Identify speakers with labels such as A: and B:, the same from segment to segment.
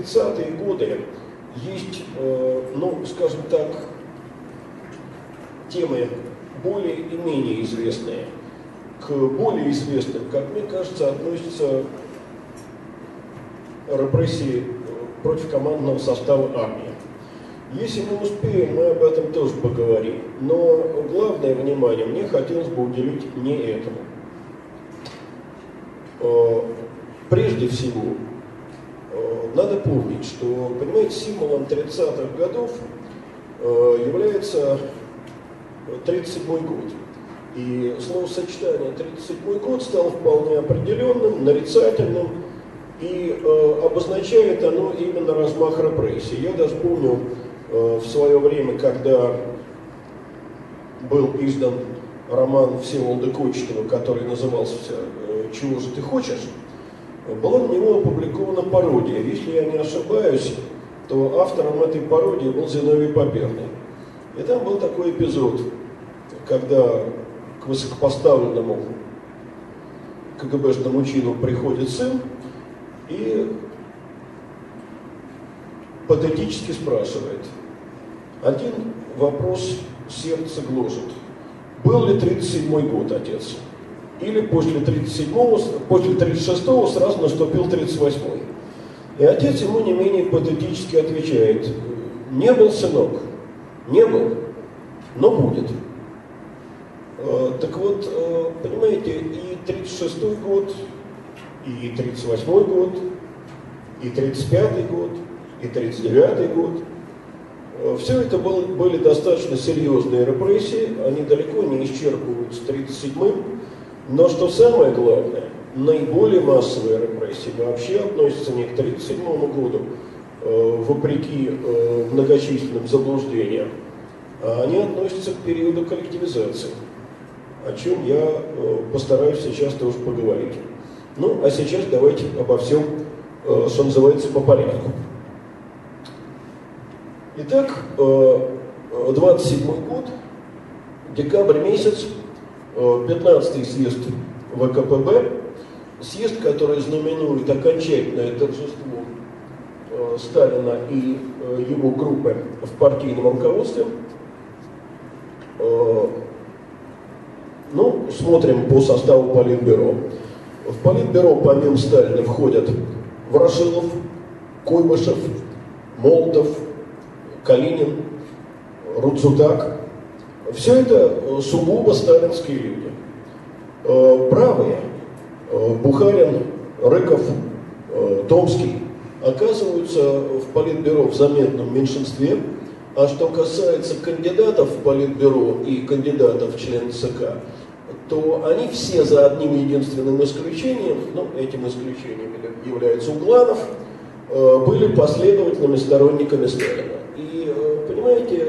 A: 30-е годы есть, э, ну, скажем так, темы более и менее известные. К более известным, как мне кажется, относятся репрессии против командного состава армии. Если мы успеем, мы об этом тоже поговорим. Но главное внимание мне хотелось бы уделить не этому. Э, прежде всего, э, надо помнить, что, понимаете, символом 30-х годов э, является 37 год. И словосочетание 37 год стало вполне определенным, нарицательным, и э, обозначает оно именно размах репрессий. Я даже помню э, в свое время, когда был издан роман Всеволода Кочетова, который назывался э, «Чего же ты хочешь?», была на него опубликована пародия. Если я не ошибаюсь, то автором этой пародии был Зиновий Поперный. И там был такой эпизод, когда к высокопоставленному КГБшному чину приходит сын и патетически спрашивает. Один вопрос сердце гложет. Был ли 37-й год, отец? Или после 37-го, после 36-го сразу наступил 38-й? И отец ему не менее патетически отвечает. Не был, сынок, не был, но будет. Э, так вот, э, понимаете, и 36-й год, и 38-й год, и 35-й год, и 39-й год. Э, Все это был, были достаточно серьезные репрессии, они далеко не исчерпываются 37-м, но что самое главное, наиболее массовые репрессии вообще относятся не к 37 году, вопреки многочисленным заблуждениям, а они относятся к периоду коллективизации о чем я э, постараюсь сейчас тоже поговорить. Ну, а сейчас давайте обо всем, э, что называется, по порядку. Итак, 27 э, год, декабрь месяц, 15-й съезд ВКПБ, съезд, который знаменует окончательное торжество Сталина и его группы в партийном руководстве, ну, смотрим по составу Политбюро. В Политбюро помимо Сталина входят Ворошилов, Куйбышев, Молотов, Калинин, Рудзутак. Все это э, сугубо сталинские люди. Э, правые, э, Бухарин, Рыков, Томский, оказываются в Политбюро в заметном меньшинстве. А что касается кандидатов в Политбюро и кандидатов в члены ЦК, то они все за одним единственным исключением, ну, этим исключением является Угланов, были последовательными сторонниками Сталина. И, понимаете,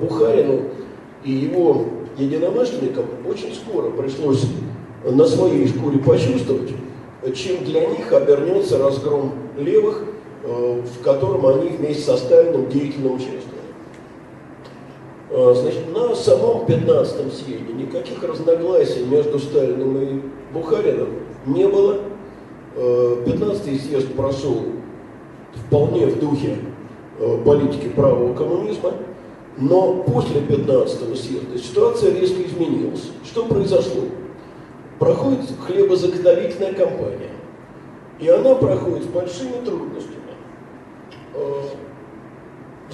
A: Бухарину и его единомышленникам очень скоро пришлось на своей шкуре почувствовать, чем для них обернется разгром левых, в котором они вместе со Сталиным деятельно участвовали. А, значит, на самом 15-м съезде никаких разногласий между Сталиным и Бухарином не было. 15-й а, съезд прошел вполне в духе политики правого коммунизма, но после 15-го съезда ситуация резко изменилась. Что произошло? Проходит хлебозаготовительная кампания, и она проходит с большими трудностями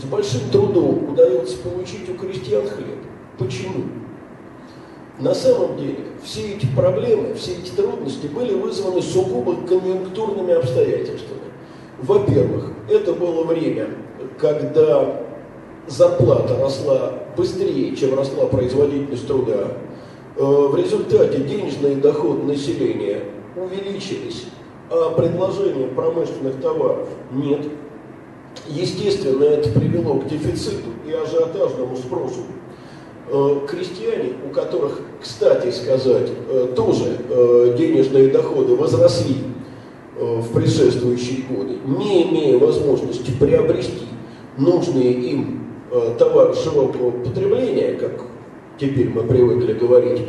A: с большим трудом удается получить у крестьян хлеб. Почему? На самом деле все эти проблемы, все эти трудности были вызваны сугубо конъюнктурными обстоятельствами. Во-первых, это было время, когда зарплата росла быстрее, чем росла производительность труда. Э, в результате денежные доходы населения увеличились, а предложения промышленных товаров нет. Естественно, это привело к дефициту и ажиотажному спросу. Э, крестьяне, у которых, кстати сказать, э, тоже денежные доходы возросли в предшествующие годы, не имея возможности приобрести нужные им товары широкого потребления, как теперь мы привыкли говорить,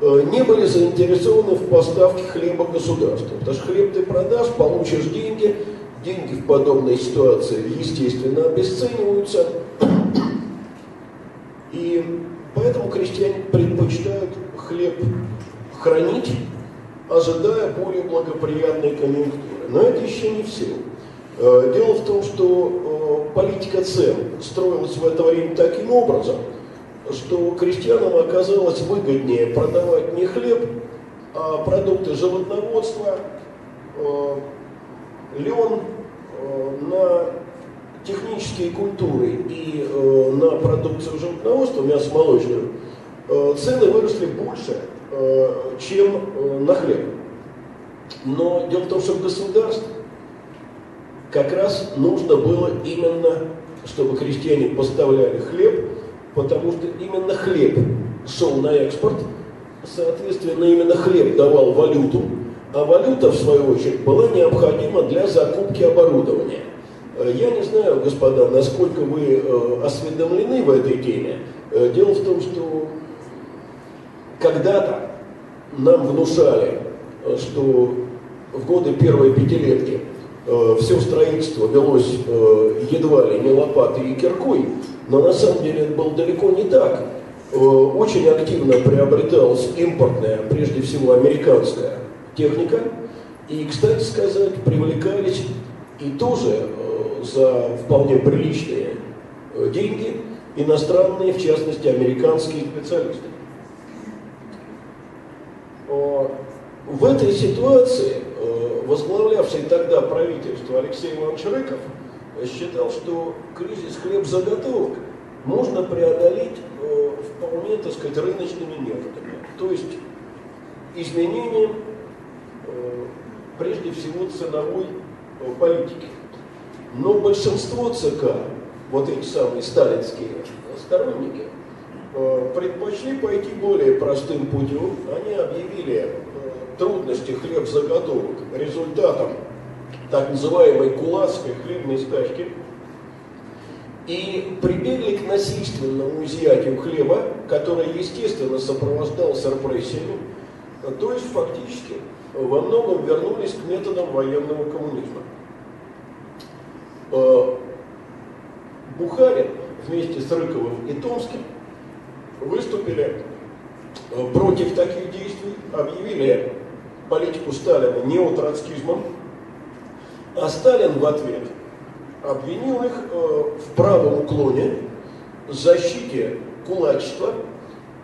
A: не были заинтересованы в поставке хлеба государству. Потому что хлеб ты продашь, получишь деньги, деньги в подобной ситуации, естественно, обесцениваются. И поэтому крестьяне предпочитают хлеб хранить, ожидая более благоприятной конъюнктуры. Но это еще не все. Э, дело в том, что э, политика цен строилась в это время таким образом, что крестьянам оказалось выгоднее продавать не хлеб, а продукты животноводства, э, лен на технические культуры и на продукцию животноводства, мясо молочную, цены выросли больше, чем на хлеб. Но дело в том, что государство как раз нужно было именно, чтобы крестьяне поставляли хлеб, потому что именно хлеб шел на экспорт, соответственно, именно хлеб давал валюту, а валюта, в свою очередь, была необходима для закупки оборудования. Э, я не знаю, господа, насколько вы э, осведомлены в этой теме. Э, дело в том, что когда-то нам внушали, что в годы первой пятилетки все строительство велось э, едва ли не лопатой и киркой, но на самом деле это было далеко не так. Э, очень активно приобреталась импортная, прежде всего американская техника, и, кстати сказать, привлекались и тоже э, за вполне приличные э, деньги иностранные, в частности, американские специалисты. В этой ситуации э, возглавлявший тогда правительство Алексей Иванович Рыков считал, что кризис хлебзаготовок можно преодолеть э, вполне, так сказать, рыночными методами. То есть изменением, э, прежде всего, ценовой политики. Но большинство ЦК, вот эти самые сталинские сторонники, предпочли пойти более простым путем. Они объявили трудности хлебзаготовок результатом так называемой кулацкой хлебной стачки и прибегли к насильственному изъятию хлеба, которое, естественно, сопровождалось репрессиями, то есть фактически во многом вернулись к методам военного коммунизма. Э, Бухарин вместе с Рыковым и Томским выступили э, против таких действий, объявили политику Сталина неотроцкизмом, а Сталин в ответ обвинил их э, в правом уклоне, защите кулачества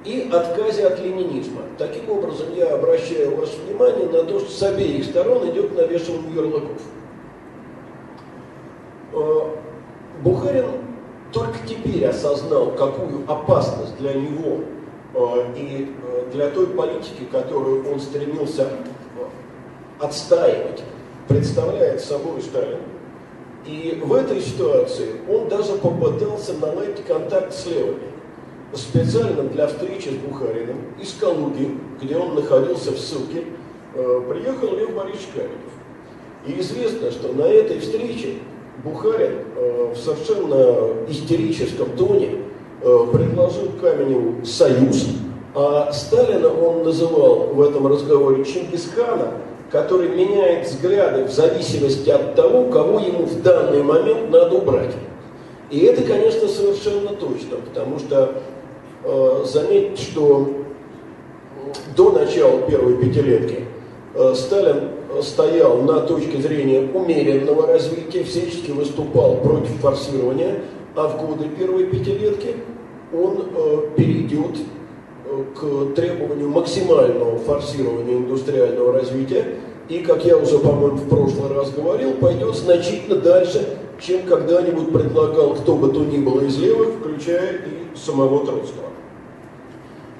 A: и отказе от ленинизма. Таким образом, я обращаю ваше внимание на то, что с обеих сторон идет навешивание ярлыков. Э, Бухарин только теперь осознал, какую опасность для него э, и для той политики, которую он стремился отстаивать, представляет собой Сталин. И в этой ситуации он даже попытался наладить контакт с левыми. Специально для встречи с Бухариным из Калуги, где он находился в ссылке, э, приехал Лев Борисович Каменев. И известно, что на этой встрече Бухарин э, в совершенно истерическом тоне э, предложил Каменеву союз, а Сталина он называл в этом разговоре Чингисхана, который меняет взгляды в зависимости от того, кого ему в данный момент надо убрать. И это, конечно, совершенно точно, потому что э, заметьте, что до начала первой пятилетки э, Сталин стоял на точке зрения умеренного развития, всячески выступал против форсирования, а в годы первой пятилетки он э, перейдет к требованию максимального форсирования индустриального развития и, как я уже, по-моему, в прошлый раз говорил, пойдет значительно дальше, чем когда-нибудь предлагал кто бы то ни было из левых, включая и самого Троцкого.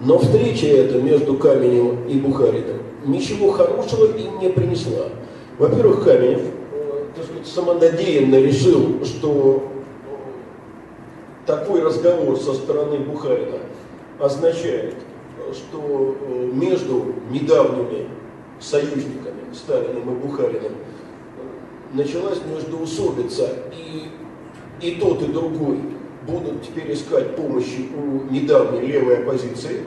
A: Но встреча эта между Каменем и Бухариным ничего хорошего им не принесла. Во-первых, Каменев, э, так сказать, самонадеянно решил, что такой разговор со стороны Бухарина означает, что э, между недавними союзниками Сталиным и Бухариным началась междоусобица, и, и тот, и другой будут теперь искать помощи у недавней левой оппозиции,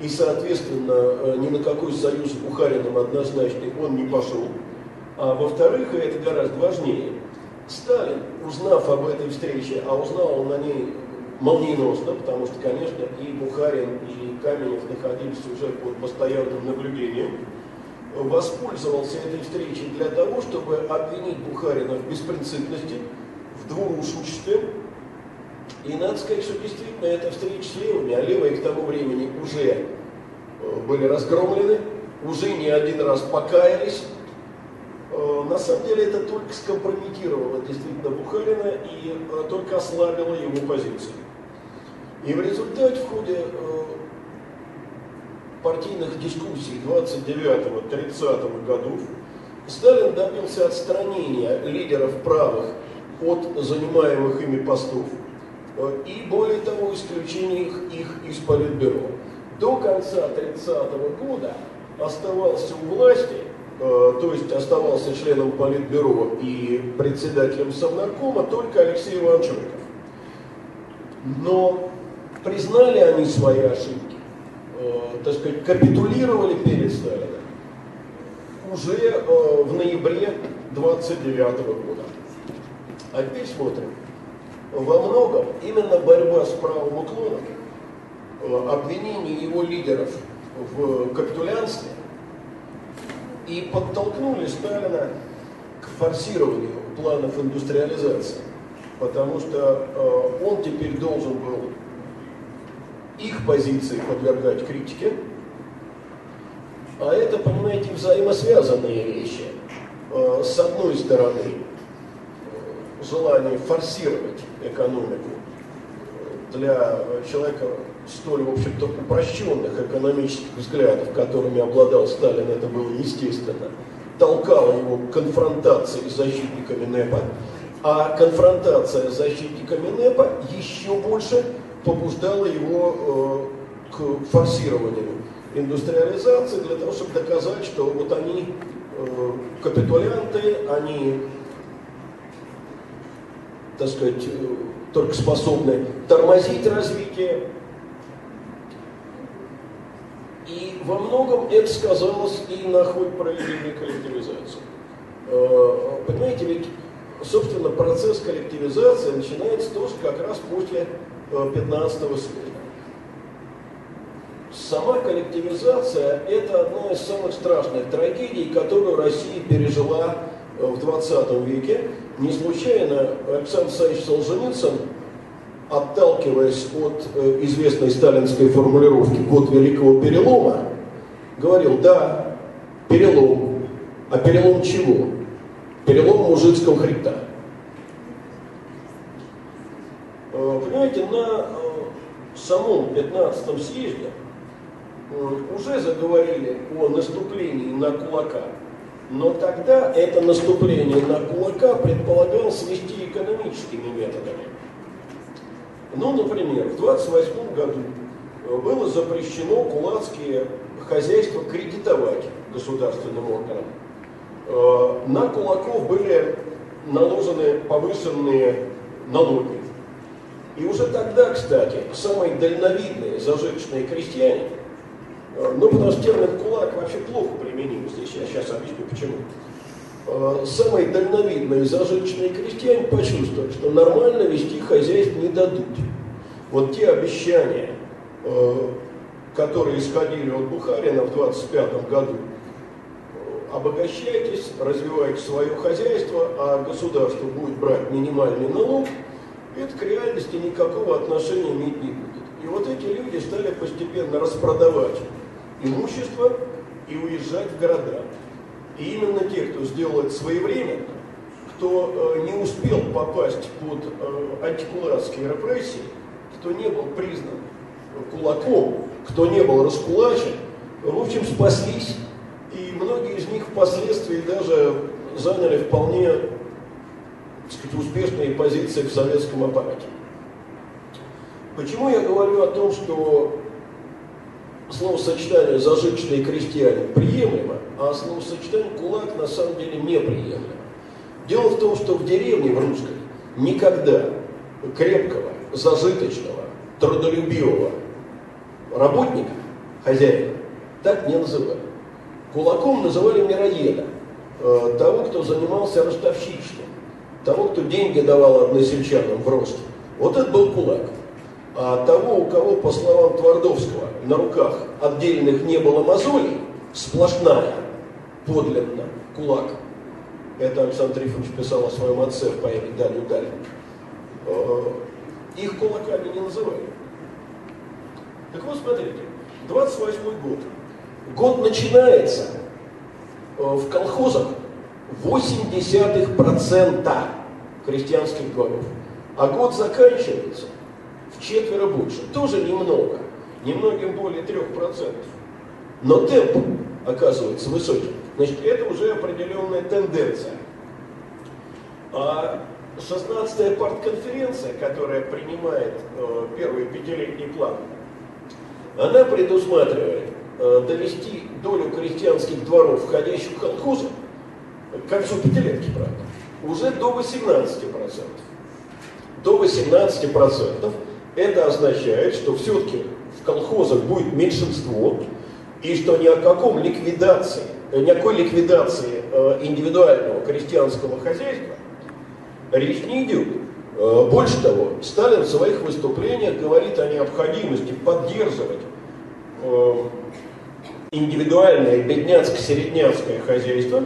A: и, соответственно, э, ни на какой союз с Бухариным однозначный он не пошел. А во-вторых, и это гораздо важнее, Сталин, узнав об этой встрече, а узнал он на ней молниеносно, потому что, конечно, и Бухарин, и Каменев находились уже под постоянным наблюдением, воспользовался этой встречей для того, чтобы обвинить Бухарина в беспринципности, в двурушничестве. И надо сказать, что действительно эта встреча с левыми, а левые к тому времени уже э, были разгромлены, уже не один раз покаялись. Э, на самом деле это только скомпрометировало действительно Бухарина и э, только ослабило его позицию. И в результате в ходе партийных дискуссий 29-30 годов Сталин добился отстранения лидеров правых от занимаемых ими постов э, и, более того, исключения их, их из Политбюро. До конца 30 -го года оставался у власти, э, то есть оставался членом Политбюро и председателем Совнаркома только Алексей Рыков. Но признали они свои ошибки Э, так сказать, капитулировали перед Сталином уже э, в ноябре 29 года. А теперь смотрим. Во многом именно борьба с правым уклоном, э, обвинение его лидеров в капитулянстве и подтолкнули Сталина к форсированию планов индустриализации. Потому что э, он теперь должен был их позиции подвергать критике. А это, понимаете, взаимосвязанные вещи. Э, с одной стороны, э, желание форсировать экономику для человека столь, в общем-то, упрощенных экономических взглядов, которыми обладал Сталин, это было естественно, толкало его к конфронтации с защитниками НЭПа, а конфронтация с защитниками НЭПа еще больше побуждало его э, к форсированию индустриализации для того, чтобы доказать, что вот они э, капитулянты, они, так сказать, э, только способны тормозить развитие. И во многом это сказалось и на ход проведения коллективизации. Понимаете, ведь, собственно, процесс коллективизации начинается тоже как раз после 15 съезда. Сама коллективизация – это одна из самых страшных трагедий, которую Россия пережила э, в 20 веке. Не случайно Александр Александрович Солженицын, отталкиваясь от э, известной сталинской формулировки «год великого перелома», говорил, да, перелом. А перелом чего? Перелом мужицкого хребта. Э, понимаете, на э, самом 15-м съезде э, уже заговорили о наступлении на кулака. Но тогда это наступление на кулака предполагалось вести экономическими методами. Ну, например, в 28 году было запрещено кулацкие хозяйства кредитовать государственным органам. На кулаков были наложены повышенные налоги. И уже тогда, кстати, самые дальновидные зажиточные крестьяне, э, ну, потому что термин «кулак» вообще плохо применим здесь, я сейчас объясню почему. Э, самые дальновидные зажиточные крестьяне почувствовали, что нормально вести хозяйство не дадут. Вот те обещания, э, которые исходили от Бухарина в 25 году, обогащайтесь, развивайте свое хозяйство, а государство будет брать минимальный налог – это к реальности никакого отношения иметь не будет. И вот эти люди стали постепенно распродавать имущество и уезжать в города. И именно те, кто сделал это своевременно, кто э, не успел попасть под э, антикулацкие репрессии, кто не был признан кулаком, кто не был раскулачен, в общем, спаслись. И многие из них впоследствии даже заняли вполне сказать, успешные позиции в советском аппарате. Почему я говорю о том, что словосочетание «зажиточные крестьяне» приемлемо, а словосочетание «кулак» на самом деле неприемлемо. Дело в том, что в деревне в русской никогда крепкого, зажиточного, трудолюбивого работника, хозяина, так не называли. Кулаком называли мироеда. э, того, кто занимался ростовщичеством, того, кто деньги давал односельчанам в рост. Вот это был кулак. А того, у кого, по словам Твардовского, на руках отдельных не было мозолей, сплошная, подлинно, кулак. Это Александр Трифонович писал о своем отце в поэме «Даль удаль». Э, их кулаками не называли. Так вот, смотрите, 28 год. Год начинается э, в колхозах 0,8% крестьянских дворов, а год заканчивается в четверо больше. Тоже немного, немногим более 3%. Но темп оказывается высокий. Значит, это уже определенная тенденция. А 16-я партконференция, которая принимает э, первый пятилетний план, она предусматривает э, довести долю крестьянских дворов, входящих в колхозы, к концу пятилетки, правда, уже до 18%. До 18% это означает, что все-таки в колхозах будет меньшинство, и что ни о каком ликвидации, никакой ликвидации э, индивидуального крестьянского хозяйства речь не идет. Э, больше того, Сталин в своих выступлениях говорит о необходимости поддерживать э, индивидуальное бедняцко-середняцкое хозяйство,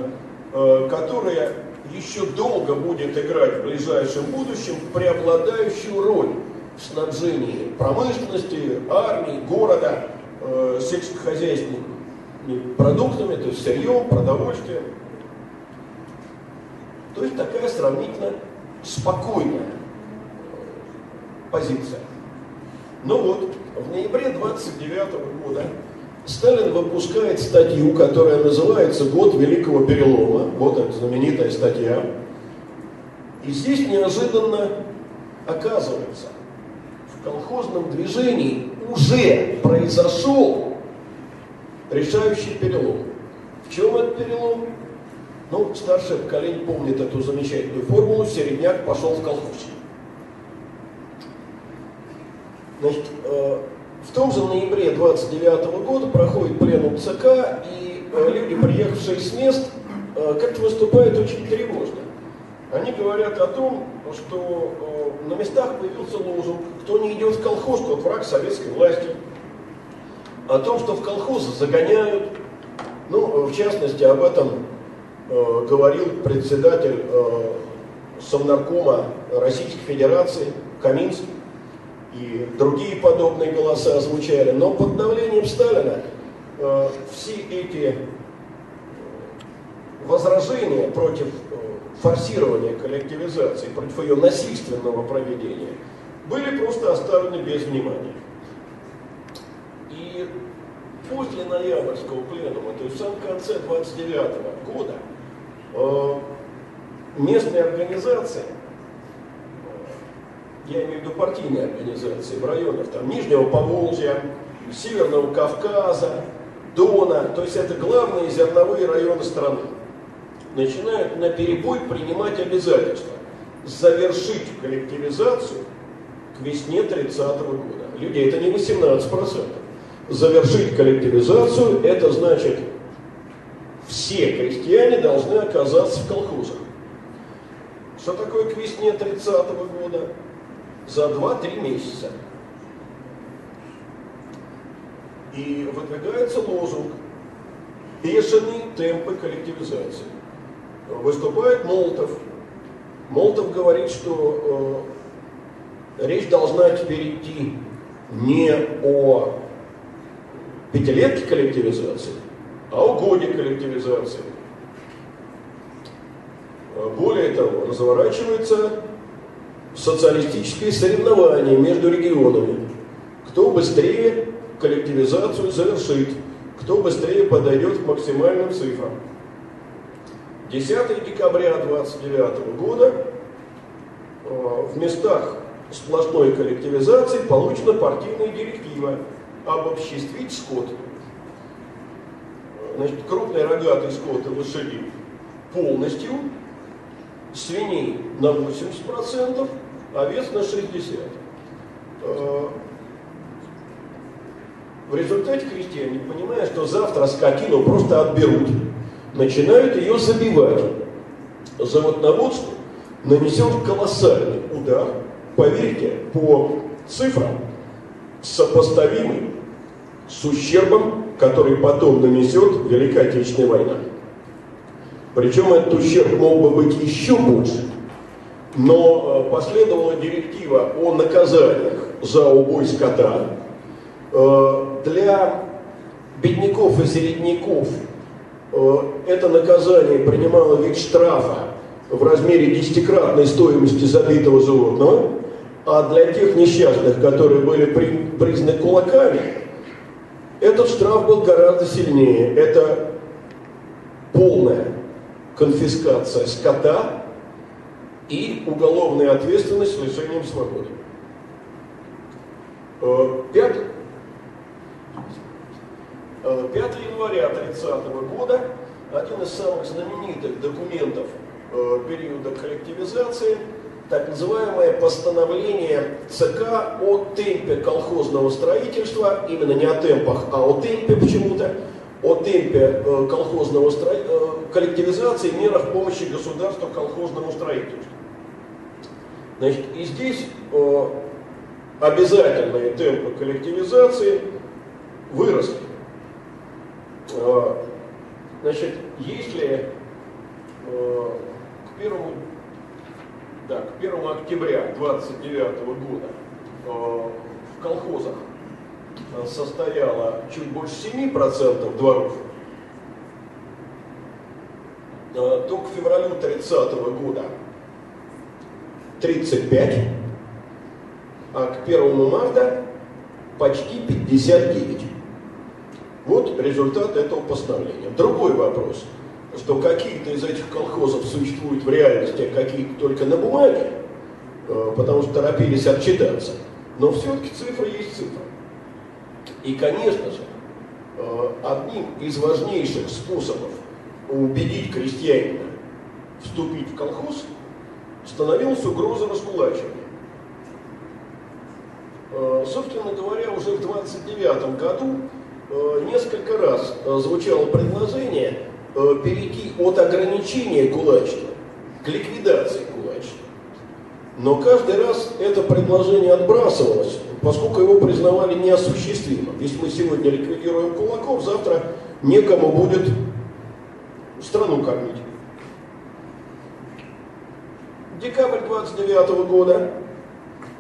A: э, которое еще долго будет играть в ближайшем будущем преобладающую роль в снабжении промышленности, армии, города, сельскохозяйственными продуктами, то есть сырьем, продовольствием. То есть такая сравнительно спокойная позиция. Ну вот, в ноябре 29 года Сталин выпускает статью, которая называется «Год Великого Перелома». Вот эта знаменитая статья. И здесь неожиданно оказывается, в колхозном движении уже произошел решающий перелом. В чем этот перелом? Ну, старшее поколение помнит эту замечательную формулу «Середняк пошел в колхоз». Значит, э, в том же ноябре 29 года проходит пленум ЦК, и э, люди, приехавшие с мест, э, как-то выступают очень тревожно. Они говорят о том, что на местах появился лозунг «Кто не идет в колхоз, тот враг советской власти». О том, что в колхозы загоняют. Ну, в частности, об этом э, говорил председатель э, Совнаркома Российской Федерации Каминский, и другие подобные голоса звучали. Но под давлением Сталина э, все эти возражения против э, форсирования коллективизации, против ее насильственного проведения, были просто оставлены без внимания. И после ноябрьского пленума, то есть в самом конце 29 года, Э, местные организации, я имею в виду партийные организации в районах там, Нижнего Поволжья, Северного Кавказа, Дона, то есть это главные зерновые районы страны, начинают на перебой принимать обязательства завершить коллективизацию к весне 30 -го года. Люди, это не 18%. Завершить коллективизацию, это значит все крестьяне должны оказаться в колхозах. Что такое к весне 30 -го года? За 2-3 месяца. И выдвигается лозунг «Бешеные темпы коллективизации». Выступает Молотов. Молотов говорит, что э, речь должна теперь идти не о пятилетке коллективизации, а о годе коллективизации. Более того, разворачивается социалистические соревнования между регионами. Кто быстрее коллективизацию завершит, кто быстрее подойдет к максимальным цифрам. 10 декабря 1929 года э, в местах сплошной коллективизации получена партийная директива обобществить скот значит, крупный рогатый скот и лошади полностью, свиней на 80%, овец на 60%. Э, в результате крестьяне, понимая, что завтра скотину просто отберут, начинают ее забивать. Заводноводство нанесет колоссальный удар, поверьте, по цифрам, сопоставимый с ущербом, который потом нанесет Великая Отечественная война. Причем этот ущерб мог бы быть еще больше, но э, последовала директива о наказаниях за убой скота. Э, для бедняков и середняков э, это наказание принимало вид штрафа в размере десятикратной стоимости забитого животного, а для тех несчастных, которые были при, признаны кулаками, этот штраф был гораздо сильнее. Это полная конфискация скота и уголовная ответственность с лишением свободы. 5, э, 5 э, января 1930 года один из самых знаменитых документов э, периода коллективизации, так называемое постановление ЦК о темпе колхозного строительства, именно не о темпах, а о темпе почему-то, о темпе колхозного стро... коллективизации, мерах помощи государству колхозному строительству. Значит, и здесь обязательные темпы коллективизации выросли. А, значит, если э, к первому, да, к 1 октября 29 года э, в колхозах э, состояло чуть больше 7% дворов, то к февралю 30 года 35, а к 1 марта почти 59. Вот результат этого постановления. Другой вопрос, что какие-то из этих колхозов существуют в реальности, а какие-то только на бумаге, э, потому что торопились отчитаться. Но все-таки цифра есть цифра. И, конечно же, э, одним из важнейших способов убедить крестьянина вступить в колхоз становилась угроза раскулачивания. Э, собственно говоря, уже в 29 году э, несколько раз э, звучало предложение перейти от ограничения кулачества к ликвидации кулачества. Но каждый раз это предложение отбрасывалось, поскольку его признавали неосуществимым. Если мы сегодня ликвидируем кулаков, завтра некому будет страну кормить. Декабрь 29 года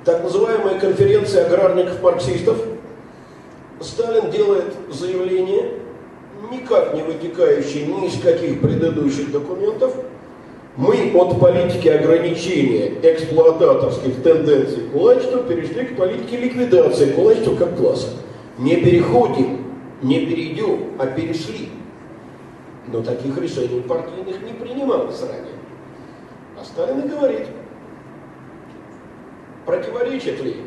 A: так называемая конференция аграрников-марксистов, Сталин делает заявление, никак не вытекающее ни из каких предыдущих документов, мы от политики ограничения эксплуататорских тенденций кулачества перешли к политике ликвидации кулачества как класса. Не переходим, не перейдем, а перешли. Но таких решений партийных не принималось ранее. А Сталин и говорит – Противоречат ли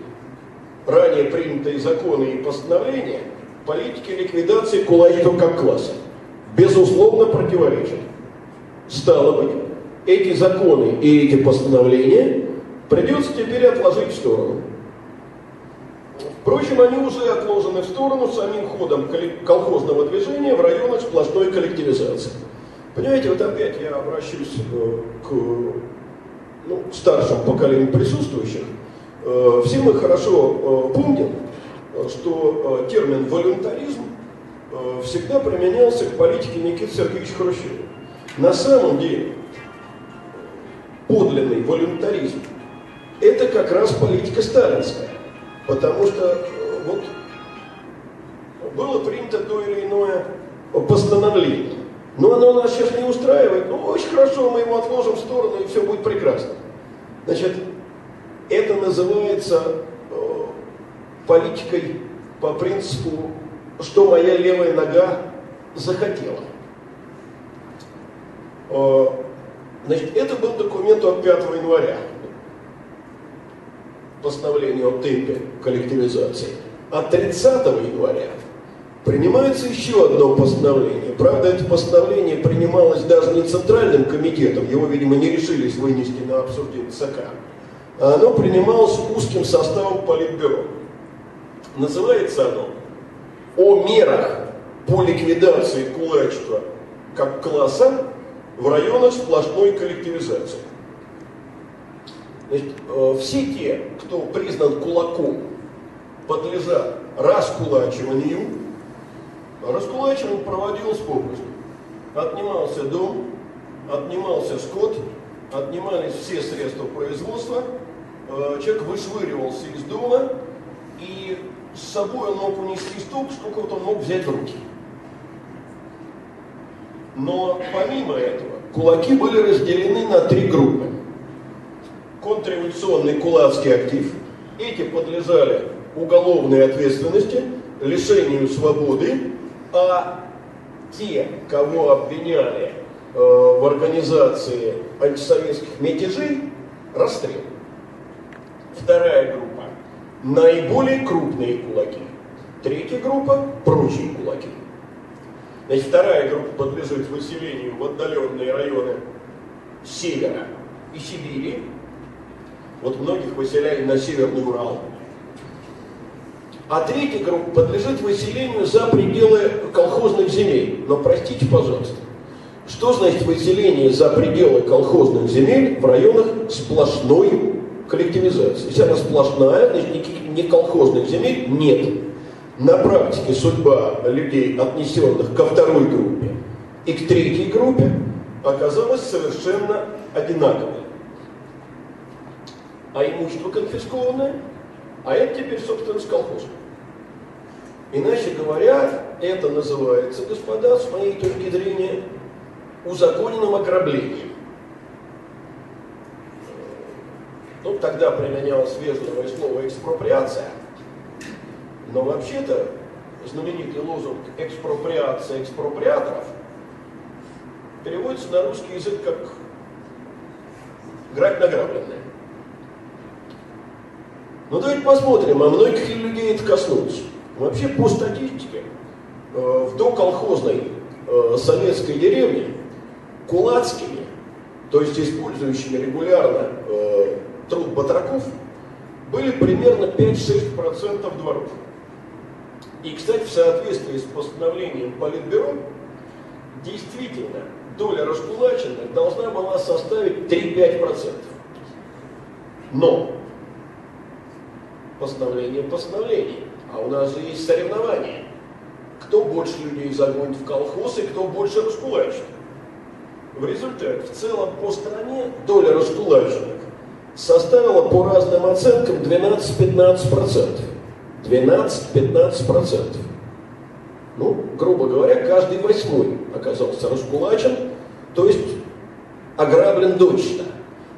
A: ранее принятые законы и постановления политике ликвидации кулачества как класса? Безусловно, противоречат. Стало быть, эти законы и эти постановления придется теперь отложить в сторону. Впрочем, они уже отложены в сторону самим ходом колхозного движения в районах сплошной коллективизации. Понимаете, вот опять я обращусь э, к ну, старшему поколению присутствующих. Э, все мы хорошо э, помним, что термин волюнтаризм всегда применялся к политике Никиты Сергеевича Хрущева. На самом деле, подлинный волюнтаризм – это как раз политика сталинская. Потому что вот было принято то или иное постановление. Но оно нас сейчас не устраивает. Ну, очень хорошо, мы его отложим в сторону, и все будет прекрасно. Значит, это называется э, политикой по принципу, что моя левая нога захотела. Э, значит, это был документ от 5 января, постановление о темпе коллективизации. А 30 января принимается еще одно постановление. Правда, это постановление принималось даже не Центральным комитетом, его, видимо, не решились вынести на обсуждение ЦК, оно принималось узким составом Политбюро. Называется оно «О мерах по ликвидации кулачества как класса в районах сплошной коллективизации. Значит, э, все те, кто признан кулаком, подлежат раскулачиванию. Раскулачивание проводилось попросту. Отнимался дом, отнимался скот, отнимались все средства производства, э, человек вышвыривался из дома, и с собой он мог унести столько, сколько он мог взять в руки. Но помимо этого, кулаки были разделены на три группы. Контрреволюционный кулацкий актив. Эти подлежали уголовной ответственности, лишению свободы, а те, кого обвиняли э, в организации антисоветских мятежей, расстрел. Вторая группа – наиболее крупные кулаки. Третья группа – прочие кулаки. Значит, вторая группа подлежит выселению в отдаленные районы севера и Сибири. Вот многих выселяли на Северный Урал. А третья группа подлежит выселению за пределы колхозных земель. Но простите, пожалуйста, что значит выселение за пределы колхозных земель в районах сплошной коллективизации? Если она сплошная, значит никаких не колхозных земель нет на практике судьба людей, отнесенных ко второй группе и к третьей группе, оказалась совершенно одинаковой. А имущество конфискованное, а это теперь собственность колхоза. Иначе говоря, это называется, господа, с моей точки зрения, узаконенным ограблением. Ну, тогда применялось вежливое слово экспроприация – но вообще-то знаменитый лозунг «экспроприация экспроприаторов» переводится на русский язык как «грабь награбленное». Ну давайте посмотрим, а многих людей это коснулось. Вообще по статистике э, в доколхозной э, советской деревне кулацкими, то есть использующими регулярно э, труд батраков, были примерно 5-6% дворов. И, кстати, в соответствии с постановлением Политбюро, действительно, доля раскулаченных должна была составить 3-5%. Но постановление постановление, а у нас же есть соревнования. Кто больше людей загонит в колхоз и кто больше раскулачит. В результате, в целом по стране доля раскулаченных составила по разным оценкам 12-15%. 12-15%. Ну, грубо говоря, каждый восьмой оказался раскулачен, то есть ограблен дочно.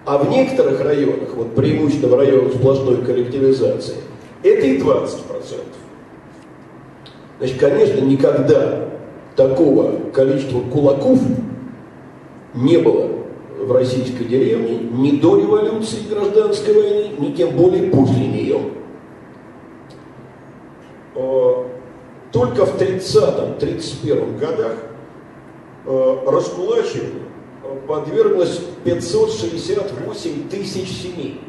A: А в некоторых районах, вот преимущественно в районах сплошной коллективизации, это и 20%. Значит, конечно, никогда такого количества кулаков не было в российской деревне ни до революции гражданской войны, ни тем более после нее. Э, только в 30-31 годах э, раскулачиванию подверглось 568 тысяч семей.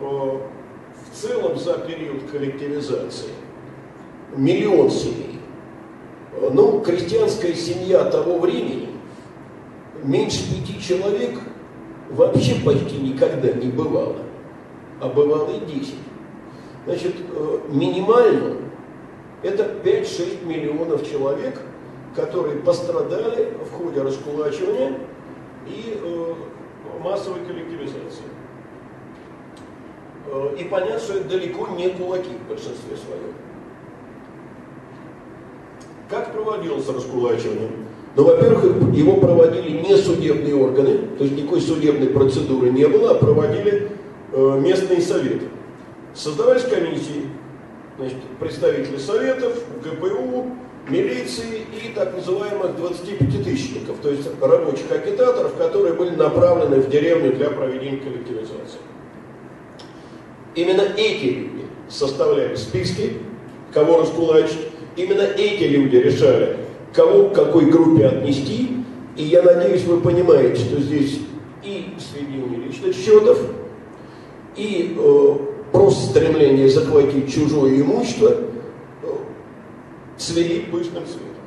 A: Э, в целом за период коллективизации миллион семей. Ну, крестьянская семья того времени, меньше пяти человек вообще почти никогда не бывало, а бывало и десять. Значит, э, минимально это 5-6 миллионов человек, которые пострадали в ходе раскулачивания и э, массовой коллективизации. Э, и понятно, что это далеко не кулаки в большинстве своем. Как проводилось раскулачивание? Ну, во-первых, его проводили не судебные органы, то есть никакой судебной процедуры не было, а проводили местные советы. Создавались комиссии, значит, представители советов, ГПУ, милиции и так называемых 25-тысячников, то есть рабочих агитаторов, которые были направлены в деревню для проведения коллективизации. Именно эти люди составляли списки, кого раскулачить, именно эти люди решали, кого к какой группе отнести, и я надеюсь, вы понимаете, что здесь и сведение личных счетов, и э, просто стремление захватить чужое имущество цвели пышным цветом.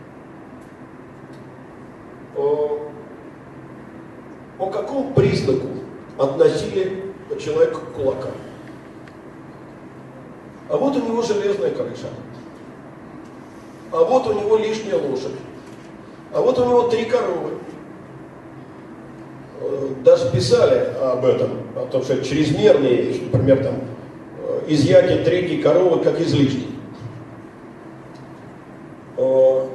A: по какому признаку относили человека к кулакам? А вот у него железная крыша. А вот у него лишняя лошадь. А вот у него три коровы. Э, даже писали об этом, о том, что чрезмерные вещи. Например, там, э, изъятие третьей коровы как излишней. Э,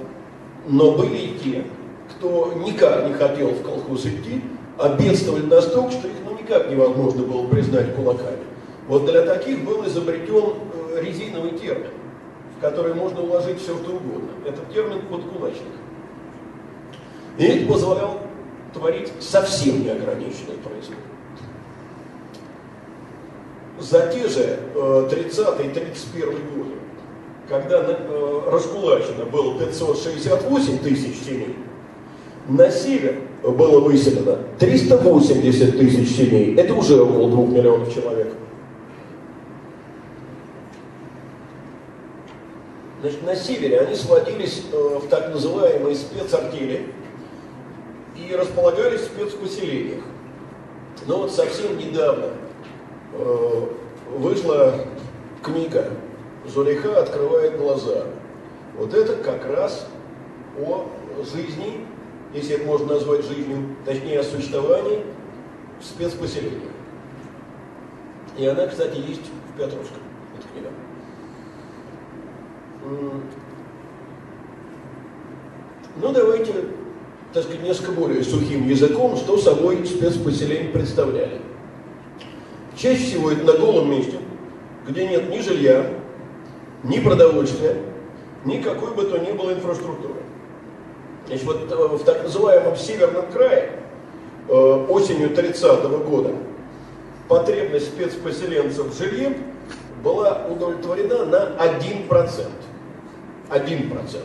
A: но были и те, кто никак не хотел в колхоз идти, а бедствовали настолько, что их ну, никак невозможно было признать кулаками. Вот для таких был изобретен резиновый термин, в который можно уложить все, что угодно. Это термин подкулачник. И это позволял творить совсем неограниченный произвол. За те же 30-31 годы, когда э, раскулачено было 568 тысяч семей, на север было выселено 380 тысяч семей. Это уже около 2 миллионов человек. Значит, на севере они сводились э, в так называемые спецартели и располагались в спецпоселениях. Но вот совсем недавно э, вышла книга «Зулейха открывает глаза». Вот это как раз о жизни, если это можно назвать жизнью, точнее о существовании в спецпоселениях. И она, кстати, есть в Петровском, эта книга. Ну, давайте, так сказать, несколько более сухим языком, что собой спецпоселение представляли. Чаще всего это на голом месте, где нет ни жилья, ни продовольствия, ни какой бы то ни было инфраструктуры. Значит, вот э, в так называемом Северном крае э, осенью 30 -го года потребность спецпоселенцев в жилье была удовлетворена на 1%. 1%.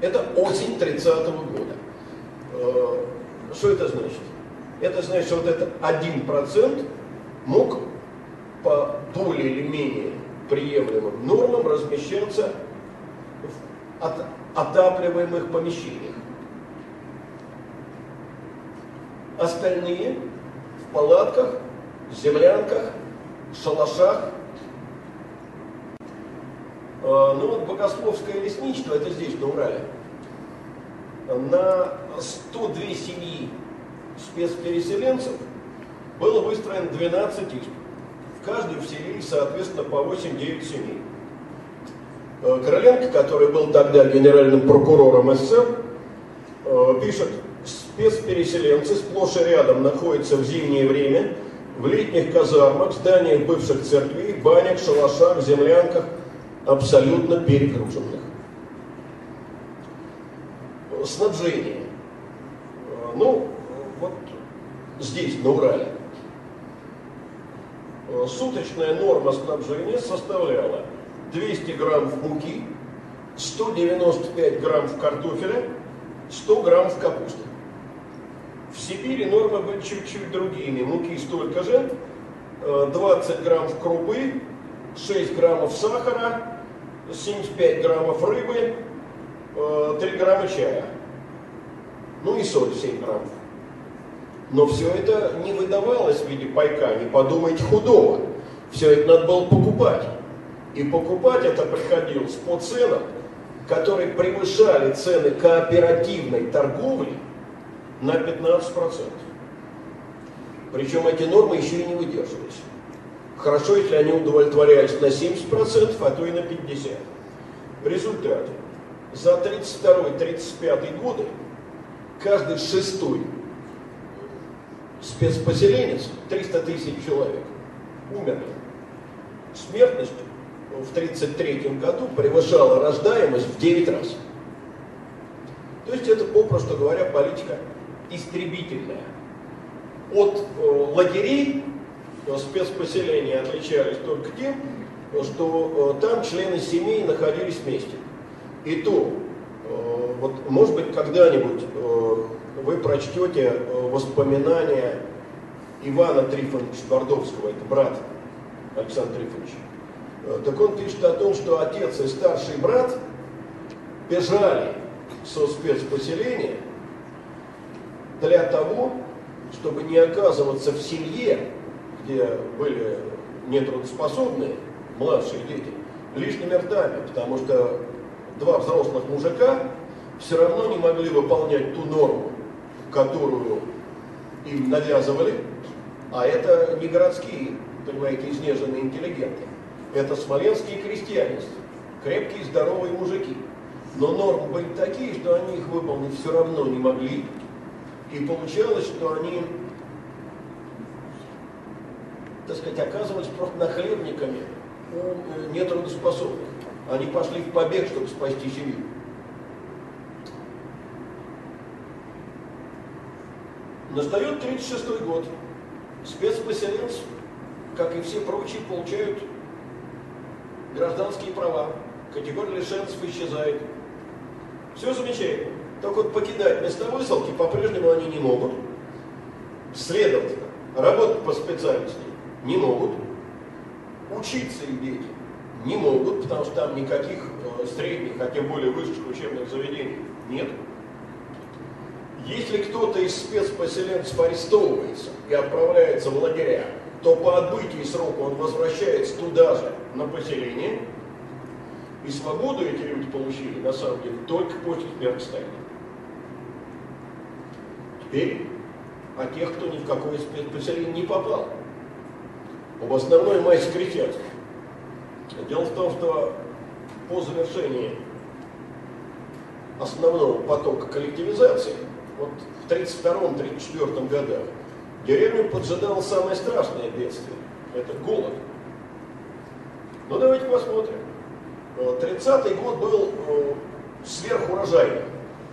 A: Это осень 30 -го года. Э, что это значит? Это значит, что вот этот 1% мог по более или менее приемлемым нормам размещаться в от, отапливаемых помещениях. Остальные в палатках, землянках, шалашах а, ну вот Богословское лесничество, это здесь, на Урале, на 102 семьи спецпереселенцев было выстроено 12 изб. В каждую вселились, соответственно, по 8-9 семей. А, Короленко, который был тогда генеральным прокурором СССР, а, пишет, спецпереселенцы сплошь и рядом находятся в зимнее время в летних казармах, зданиях бывших церквей, банях, шалашах, землянках, абсолютно перегруженных. Снабжение. Ну, вот здесь, на Урале, суточная норма снабжения составляла 200 грамм в муки, 195 грамм в картофеля, 100 грамм в капусте. В Сибири нормы были чуть-чуть другими. Муки столько же, 20 грамм в крупы, 6 граммов сахара, 75 граммов рыбы, 3 э, грамма чая. Ну и соль 7 граммов. Но все это не выдавалось в виде пайка, не подумайте худого. Все это надо было покупать. И покупать это приходилось по ценам, которые превышали цены кооперативной торговли на 15%. Причем эти нормы еще и не выдерживались. Хорошо, если они удовлетворялись на 70%, а то и на 50%. В результате за 32-35 годы каждый шестой спецпоселенец, 300 тысяч человек, умерли. Смертность в 1933 году превышала рождаемость в 9 раз. То есть это, попросту говоря, политика истребительная. От э, лагерей спецпоселения отличались только тем, что э, там члены семей находились вместе. И то, э, вот, может быть, когда-нибудь э, вы прочтете воспоминания Ивана Трифоновича Твардовского, это брат Александра Трифоновича. Так он пишет о том, что отец и старший брат бежали со спецпоселения для того, чтобы не оказываться в семье, где были нетрудоспособные младшие дети, лишними ртами, потому что два взрослых мужика все равно не могли выполнять ту норму, которую им навязывали, а это не городские, понимаете, изнеженные интеллигенты. Это смоленские крестьяне, крепкие, здоровые мужики. Но нормы были такие, что они их выполнить все равно не могли. И получалось, что они, так сказать, оказывались просто нахлебниками у э, нетрудоспособных. Они пошли в побег, чтобы спасти семью. Настает 36 год. Спецпоселенцы, как и все прочие, получают гражданские права. Категория лишенцев исчезает. Все замечательно. Только вот покидать места высылки по-прежнему они не могут. Следовательно, работать по специальности не могут. Учиться их дети не могут, потому что там никаких э, средних, а тем более высших учебных заведений нет. Если кто-то из спецпоселенцев арестовывается и отправляется в лагеря, то по отбытии срока он возвращается туда же, на поселение, и свободу эти люди получили, на самом деле, только после смерти Сталина. Теперь о тех, кто ни в какое спецпоселение не попал. Об основной массе крестьянства. Дело в том, что по завершении основного потока коллективизации вот в 1932-1934 годах деревню поджидало самое страшное бедствие. Это голод. Ну давайте посмотрим. 30-й год был э, сверхурожайным,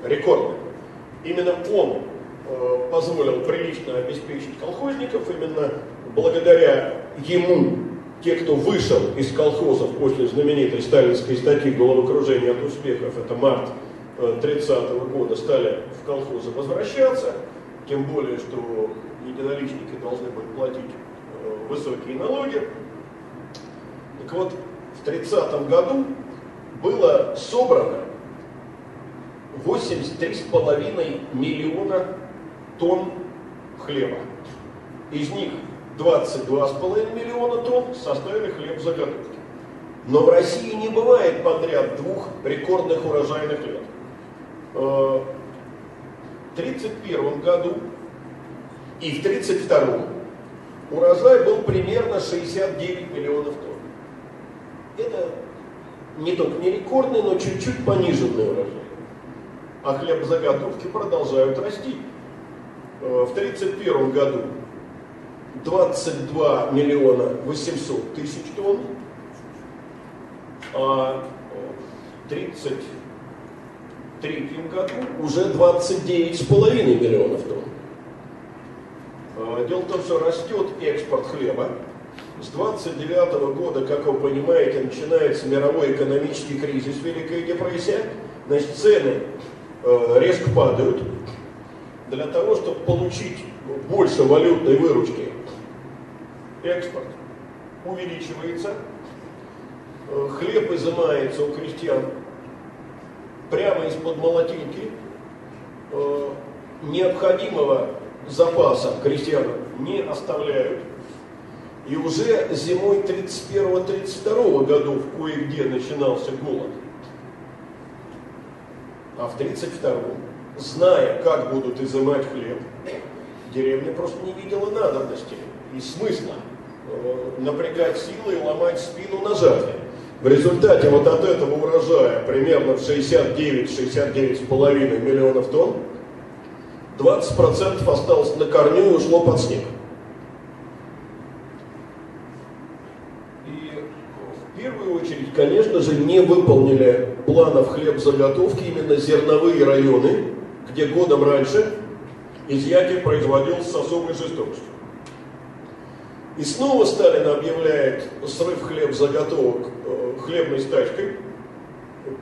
A: рекордным. Именно он э, позволил прилично обеспечить колхозников, именно благодаря ему те, кто вышел из колхозов после знаменитой сталинской статьи «Головокружение от успехов», это март 30 -го года стали в колхозы возвращаться, тем более, что единоличники должны были платить э, высокие налоги. Так вот, в 30 году было собрано 83,5 миллиона тонн хлеба. Из них 22,5 миллиона тонн составили хлеб заготовки. Но в России не бывает подряд двух рекордных урожайных лет. Э, в 1931 году и в 1932 урожай был примерно 69 миллионов тонн. Это не только не рекордный, но чуть-чуть пониженный урожай. А хлебозаготовки продолжают расти. Э, в 1931 году 22 миллиона 800 тысяч тонн, а в 30 2023 году уже 29,5 миллионов тонн. А, дело в том, что растет экспорт хлеба. С 29 года, как вы понимаете, начинается мировой экономический кризис, Великая депрессия. Значит, цены э, резко падают. Для того, чтобы получить больше валютной выручки, экспорт увеличивается, э, хлеб изымается у крестьян прямо из-под молотилки э, необходимого запаса крестьянам не оставляют. И уже зимой 31-32 годов кое-где начинался голод. А в 32-м, зная, как будут изымать хлеб, деревня просто не видела надобности и смысла э, напрягать силы и ломать спину на жатве. В результате вот от этого урожая примерно в 69-69,5 миллионов тонн 20% осталось на корню и ушло под снег. И в первую очередь, конечно же, не выполнили планов хлебзаготовки именно зерновые районы, где годом раньше изъятие производилось с особой жестокостью. И снова Сталин объявляет срыв хлеб-заготовок э, хлебной стачкой,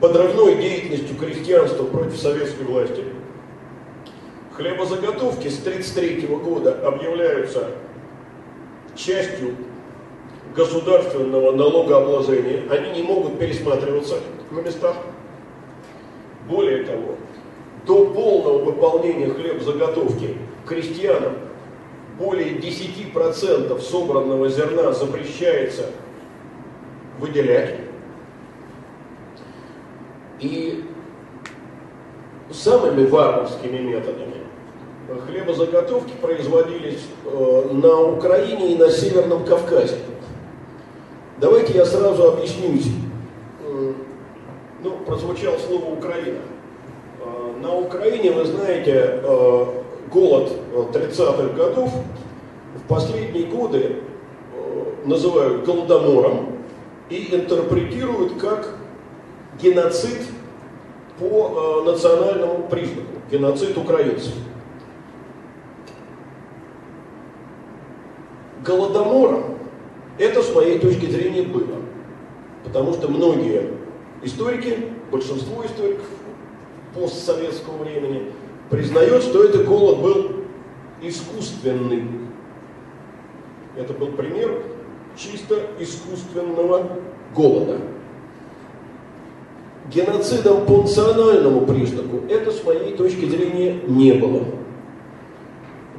A: подрывной деятельностью крестьянства против советской власти. Хлебозаготовки с 1933 года объявляются частью государственного налогообложения. Они не могут пересматриваться на местах. Более того, до полного выполнения хлебзаготовки крестьянам более 10% собранного зерна запрещается выделять. И самыми варварскими методами хлебозаготовки производились э, на Украине и на Северном Кавказе. Давайте я сразу объяснюсь. Э, ну, прозвучало слово Украина. Э, на Украине, вы знаете, голод 30-х годов в последние годы называют голодомором и интерпретируют как геноцид по национальному признаку, геноцид украинцев. Голодомором это, с моей точки зрения, было. Потому что многие историки, большинство историков постсоветского времени, признают, что этот голод был искусственный. Это был пример чисто искусственного голода. Геноцидом по национальному признаку это, с моей точки зрения, не было.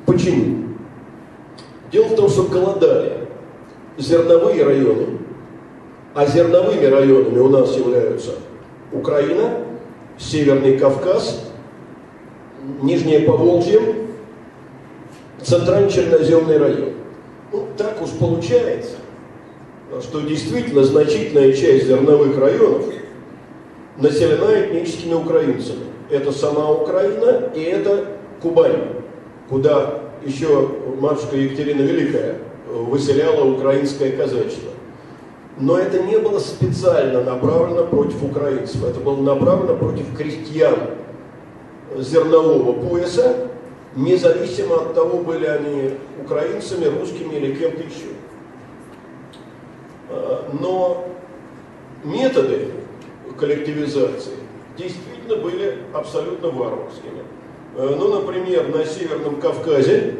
A: Почему? Дело в том, что голодали зерновые районы. А зерновыми районами у нас являются Украина, Северный Кавказ, Нижнее Поволжье, Центрально-Черноземный район. Ну, так уж получается, что действительно значительная часть зерновых районов населена этническими украинцами. Это сама Украина и это Кубань, куда еще матушка Екатерина Великая выселяла украинское казачество. Но это не было специально направлено против украинцев, это было направлено против крестьян зернового пояса, независимо от того, были они украинцами, русскими или кем-то еще. А, но методы коллективизации действительно были абсолютно варварскими. Э, ну, например, на Северном Кавказе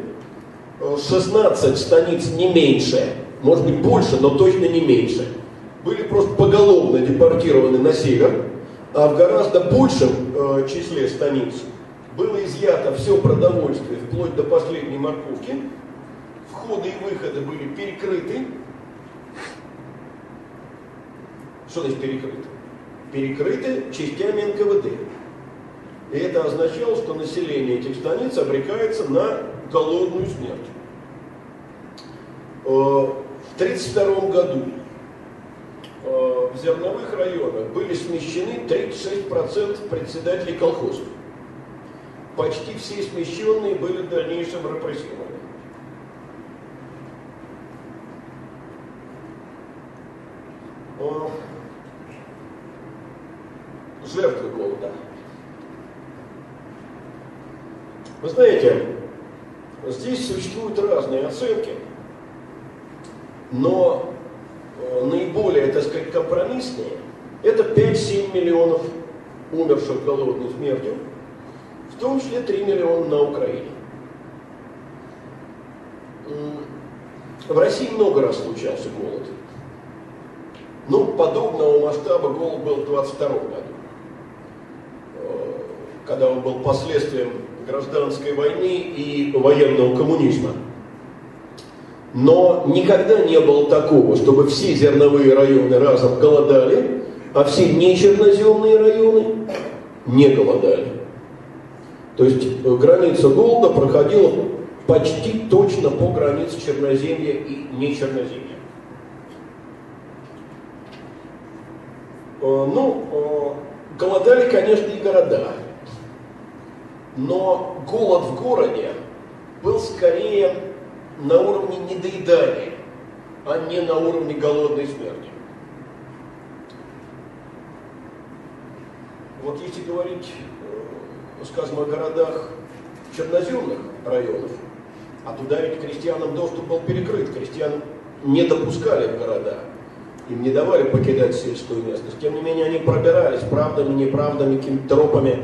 A: 16 станиц не меньше, может быть больше, но точно не меньше, были просто поголовно депортированы на север, а в гораздо большем э, числе станиц было изъято все продовольствие, вплоть до последней морковки, входы и выходы были перекрыты. Что значит перекрыты? Перекрыты частями НКВД. И это означало, что население этих станиц обрекается на голодную смерть. Э, в 1932 году э, в зерновых районах были смещены 36% председателей колхозов. Почти все смещенные были в дальнейшем репрессированы. Жертвы голода. Вы знаете, Здесь существуют разные оценки, но э, наиболее, так сказать, компромиссные – это 5-7 миллионов умерших голодной смертью, в том числе 3 миллиона на Украине. В России много раз случался голод. Ну, подобного масштаба голод был в 22 году, э, когда он был последствием гражданской войны и военного коммунизма. Но никогда не было такого, чтобы все зерновые районы разом голодали, а все нечерноземные районы не голодали. То есть э, граница голода проходила почти точно по границе черноземья и нечерноземья. Э, ну, э, голодали, конечно, и города. Но голод в городе был скорее на уровне недоедания, а не на уровне голодной смерти. Вот если говорить, скажем, о городах черноземных районов, а туда ведь крестьянам доступ был перекрыт, крестьян не допускали в города, им не давали покидать сельскую местность. Тем не менее, они пробирались правдами, неправдами, какими-то тропами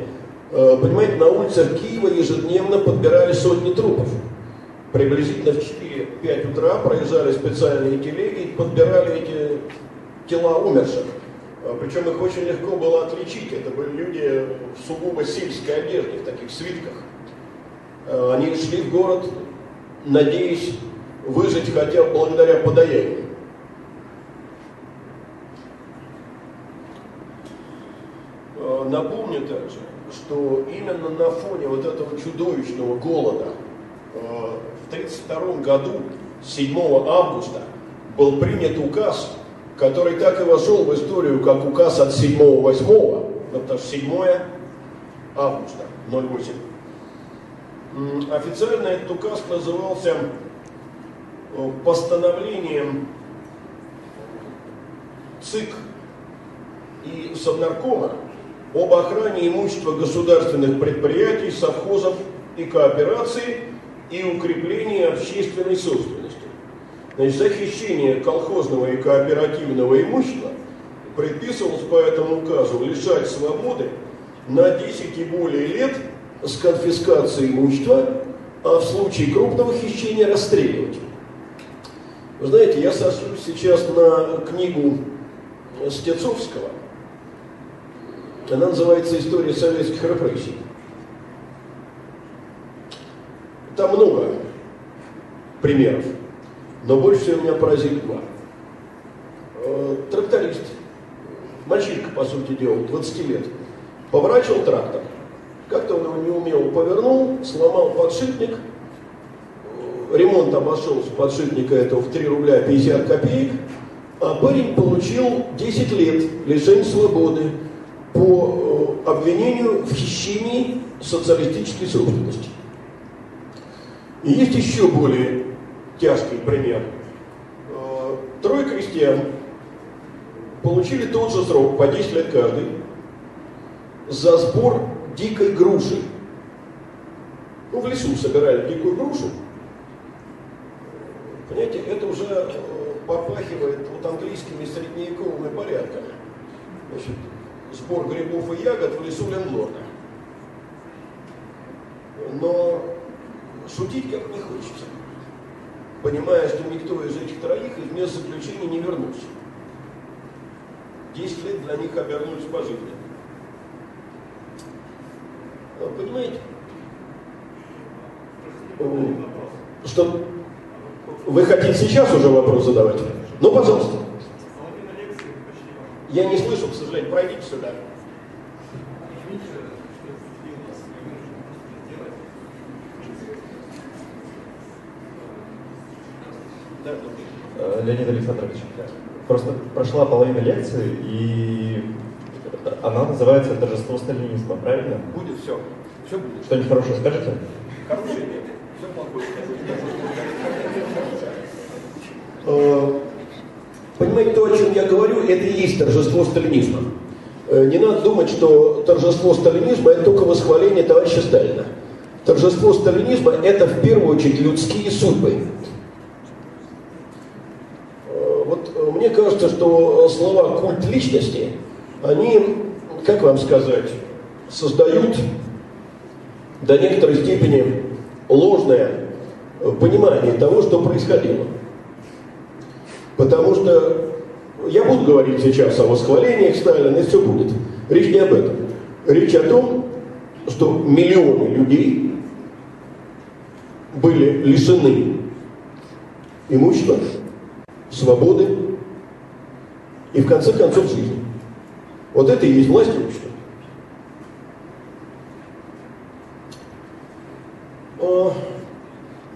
A: Э, понимаете, на улицах Киева ежедневно подбирали сотни трупов. Приблизительно в 4-5 утра проезжали специальные телеги и подбирали эти тела умерших. А, Причем их очень легко было отличить. Это были люди в сугубо сельской одежде, в таких свитках. А, Они шли в город, надеясь выжить хотя бы благодаря подаянию. А, Напомню также, что именно на фоне вот этого чудовищного голода в 1932 году, 7 августа, был принят указ, который так и вошел в историю как указ от 7-8, ну, потому что 7 августа 08. М, Официально этот указ назывался э, постановлением ЦИК и Совнаркома об охране имущества государственных предприятий, совхозов и коопераций и укреплении общественной собственности. Значит, захищение колхозного и кооперативного имущества предписывалось по этому указу лишать свободы на 10 и более лет с конфискацией имущества, а в случае крупного хищения расстреливать. Вы знаете, я сошлюсь сейчас на книгу Стецовского. Она называется «История советских репрессий». Там много примеров, но больше всего меня поразили два. Э, Тракторист, мальчишка, по сути дела, 20 лет, поворачивал трактор. Как-то он его неумело повернул, сломал подшипник, Э, ремонт обошелся подшипника этого в 3 рубля 50 копеек, а парень получил 10 лет лишения свободы по э, обвинению в хищении социалистической собственности. И есть еще более тяжкий пример. Э, Трое крестьян получили тот же срок, по 10 лет каждый, за сбор дикой груши. Ну, в лесу собирали дикую грушу. Понимаете, это уже э, попахивает вот английскими средневековыми порядками. Значит, сбор грибов и ягод в лесу лендлорда. Но шутить как не хочется, понимая, что никто из этих троих из мест заключения не вернулся. Десять лет для них обернулись пожизненно. А, Понимаете? О, Что вы хотите сейчас уже вопрос задавать? Ну, пожалуйста. Я не слышу, к сожалению. Пройдите сюда. Да, да.
B: Э, Леонид Александрович, просто прошла половина лекции, и она называется «Торжество сталинизма», правильно?
A: Будет все. Все будет.
B: Что-нибудь хорошее скажете?
A: Хорошее нет. Все плохое. Э, Понимаете, то, о чем я говорю, это и есть торжество сталинизма. Э, Не надо думать, что торжество сталинизма это только восхваление товарища Сталина. Торжество сталинизма это в первую очередь людские судьбы. Э, Вот э, мне кажется, что слова культ личности, они, как вам сказать, создают до некоторой степени ложное понимание того, что происходило. Потому что я буду говорить сейчас о восхвалениях Сталина, и все будет. Речь не об этом. Речь о том, что миллионы людей были лишены имущества, свободы и, в конце концов, жизни. Вот это и есть власть общества. А,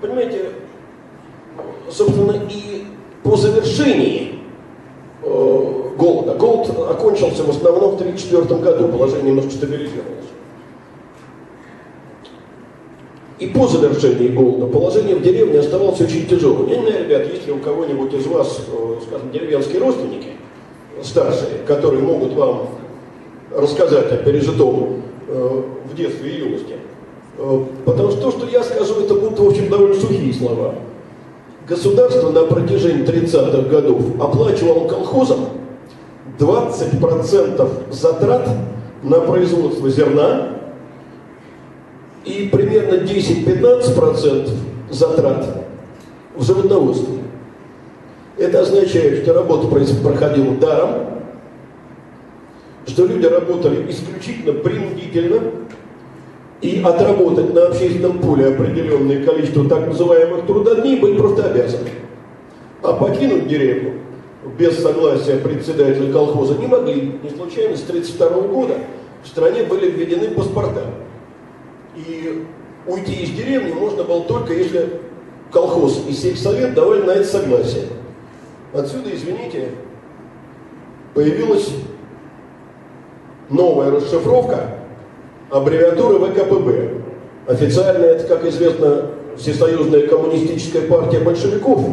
A: Понимаете, собственно, и по завершении э, голода, голод окончился в основном в 1934 году, положение немножко стабилизировалось. И по завершении голода положение в деревне оставалось очень тяжелым. Я не знаю, ребят, есть ли у кого-нибудь из вас, э, скажем, деревенские родственники, старшие, которые могут вам рассказать о пережитом э, в детстве и юности. Э, Потому что то, что я скажу, это будут, в общем, довольно сухие слова. Государство на протяжении 30-х годов оплачивало колхозам 20% затрат на производство зерна и примерно 10-15% затрат в животноводстве. Это означает, что работа проходила даром, что люди работали исключительно принудительно, и отработать на общественном поле определенное количество так называемых трудодней были просто обязаны. А покинуть деревню без согласия председателя колхоза не могли. Не случайно с 1932 года в стране были введены паспорта. И уйти из деревни можно было только если колхоз и сельсовет давали на это согласие. Отсюда, извините, появилась новая расшифровка аббревиатуры ВКПБ. Официально это, как известно, Всесоюзная коммунистическая партия большевиков,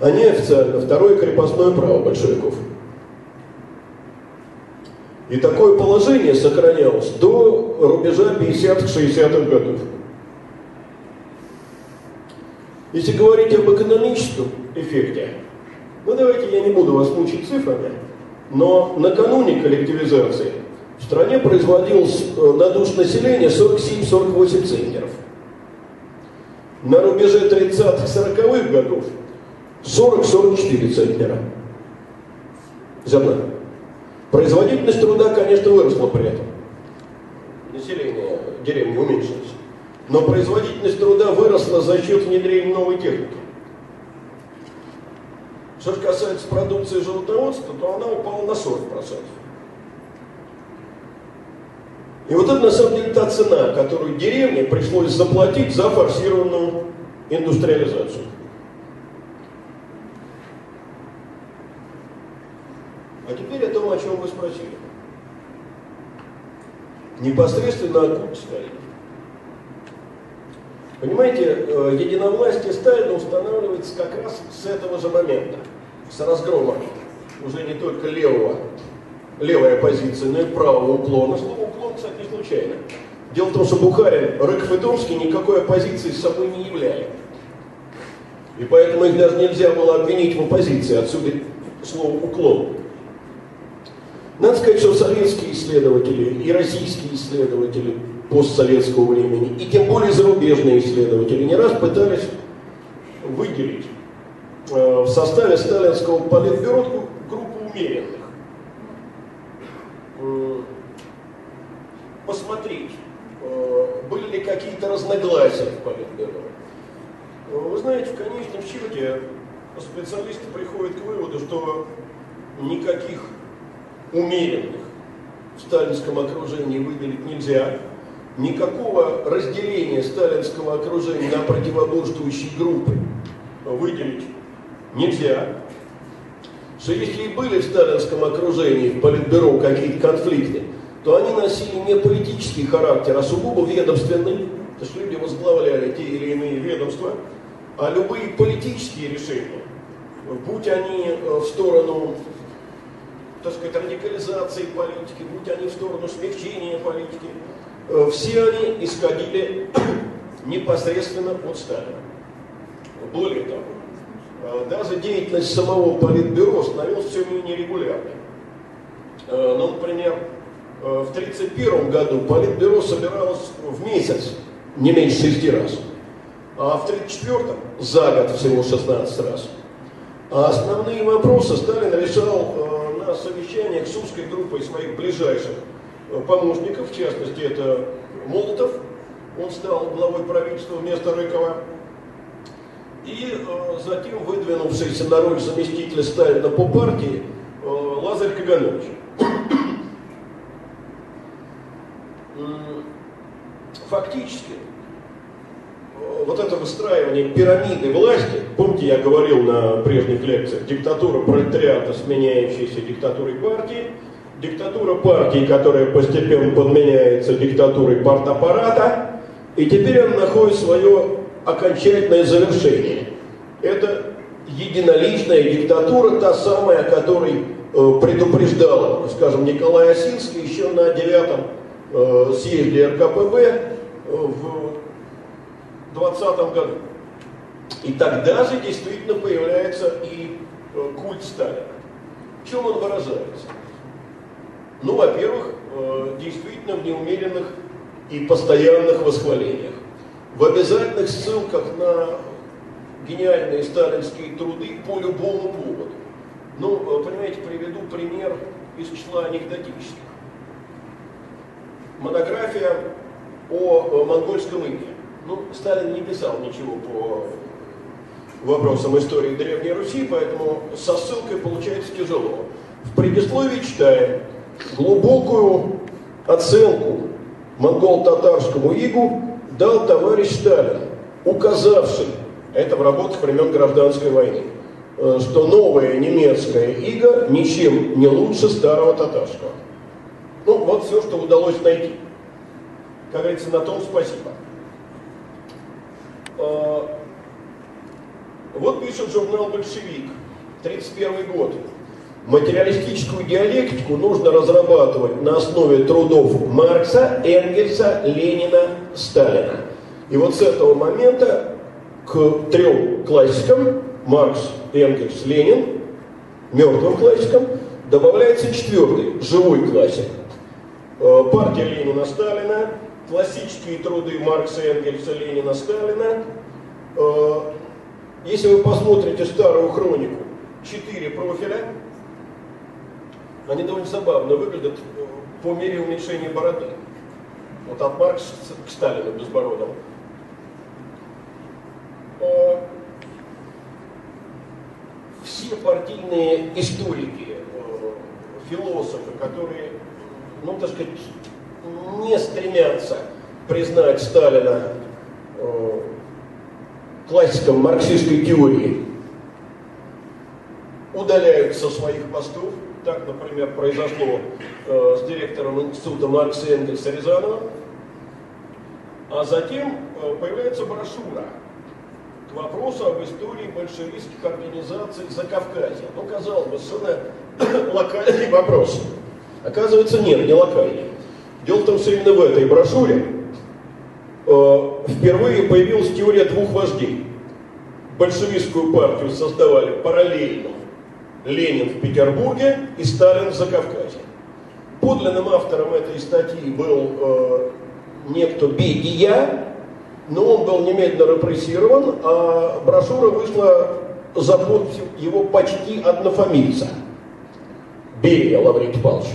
A: а неофициально второе крепостное право большевиков. И такое положение сохранялось до рубежа 50-60-х годов. Если говорить об экономическом эффекте, ну давайте я не буду вас мучить цифрами, но накануне коллективизации в стране производилось э, на душ населения 47-48 центнеров. На рубеже 30-40-х годов 40-44 центнера земля. Производительность труда, конечно, выросла при этом. Население деревни уменьшилось. Но производительность труда выросла за счет внедрения новой техники. Что же касается продукции животноводства, то она упала на 40%. И вот это на самом деле та цена, которую деревне пришлось заплатить за форсированную индустриализацию. А теперь о том, о чем вы спросили. Непосредственно о Сталина. Понимаете, э, единовластие Сталина устанавливается как раз с этого же момента, с разгрома уже не только левого, левой оппозиции, но и правого уклона. Слово уклон, кстати, не случайно. Дело в том, что Бухарин, Рыков и Томский никакой оппозиции с собой не являли. И поэтому их даже нельзя было обвинить в оппозиции, отсюда слово «уклон». Надо сказать, что советские исследователи и российские исследователи постсоветского времени, и тем более зарубежные исследователи не раз пытались выделить э, в составе сталинского политбюро группу умеренных. Э, посмотреть, э, были ли какие-то разногласия в политбюро. Вы знаете, в конечном счете специалисты приходят к выводу, что никаких умеренных в сталинском окружении выделить нельзя. Никакого разделения сталинского окружения на противоборствующие группы выделить нельзя. Что если и были в сталинском окружении, в политбюро какие-то конфликты, то они носили не политический характер, а сугубо ведомственный, то есть люди возглавляли те или иные ведомства, а любые политические решения, будь они э, в сторону так сказать, радикализации политики, будь они в сторону смягчения политики, все они исходили непосредственно от Сталина. Более того, э, даже деятельность самого политбюро становилась все менее регулярной. Э, ну, например, в 1931 году политбюро собиралось в месяц не меньше шести раз, а в 1934 за год всего 16 раз. А основные вопросы Сталин решал на совещаниях с узкой группой своих ближайших э, помощников, в частности, это Молотов, он стал главой правительства вместо Рыкова, и э, затем выдвинувшийся на роль заместителя Сталина по партии э, Лазарь Каганович. Фактически, вот это выстраивание пирамиды власти, помните, я говорил на прежних лекциях, диктатура пролетариата, сменяющаяся диктатурой партии, диктатура партии, которая постепенно подменяется диктатурой партаппарата, и теперь она находит свое окончательное завершение. Это единоличная диктатура, та самая, о которой э, предупреждал, скажем, Николай Осинский еще на девятом э, съезде РКПБ э, в 2020 году. И тогда же действительно появляется и э, культ Сталина. В чем он выражается? Ну, во-первых, э, действительно в неумеренных и постоянных восхвалениях. В обязательных ссылках на гениальные сталинские труды по любому поводу. Ну, э, понимаете, приведу пример из числа анекдотических. Монография о монгольском иге. Ну, Сталин не писал ничего по вопросам истории Древней Руси, поэтому со ссылкой получается тяжело. В предисловии читаем глубокую оценку монгол-татарскому игу дал товарищ Сталин, указавший, это в работах времен гражданской войны, э, что новая немецкая ига ничем не лучше старого татарского. Ну, вот все, что удалось найти. Как говорится, на том спасибо. Э, вот пишет журнал «Большевик», 31 год. Материалистическую диалектику нужно разрабатывать на основе трудов Маркса, Энгельса, Ленина, Сталина. И вот с этого момента к трем классикам, Маркс, Энгельс, Ленин, мертвым классикам, добавляется четвертый, живой классик. Э, партия Ленина, Сталина, классические труды Маркса, Энгельса, Ленина, Сталина. Э, если вы посмотрите старую хронику, четыре профиля, они довольно забавно выглядят э, по мере уменьшения бороды. Вот от Маркса к Сталину безбородому. Э, все партийные историки, э, философы, которые, ну, так сказать, не стремятся признать Сталина классиком марксистской теории, удаляются со своих постов, так, например, произошло э, с директором института Маркса Энгельса Рязанова. А затем э, появляется брошюра к вопросу об истории большевистских организаций за Кавказе. Ну, казалось бы, совершенно локальный вопрос. Оказывается, нет, не локальный. Дело в том, что именно в этой брошюре э, впервые появилась теория двух вождей. Большевистскую партию создавали параллельно Ленин в Петербурге и Сталин в Закавказье. Подлинным автором этой статьи был э, некто Бегия, но он был немедленно репрессирован, а брошюра вышла за подписью его почти однофамильца, Берия Лаврентий Павлович,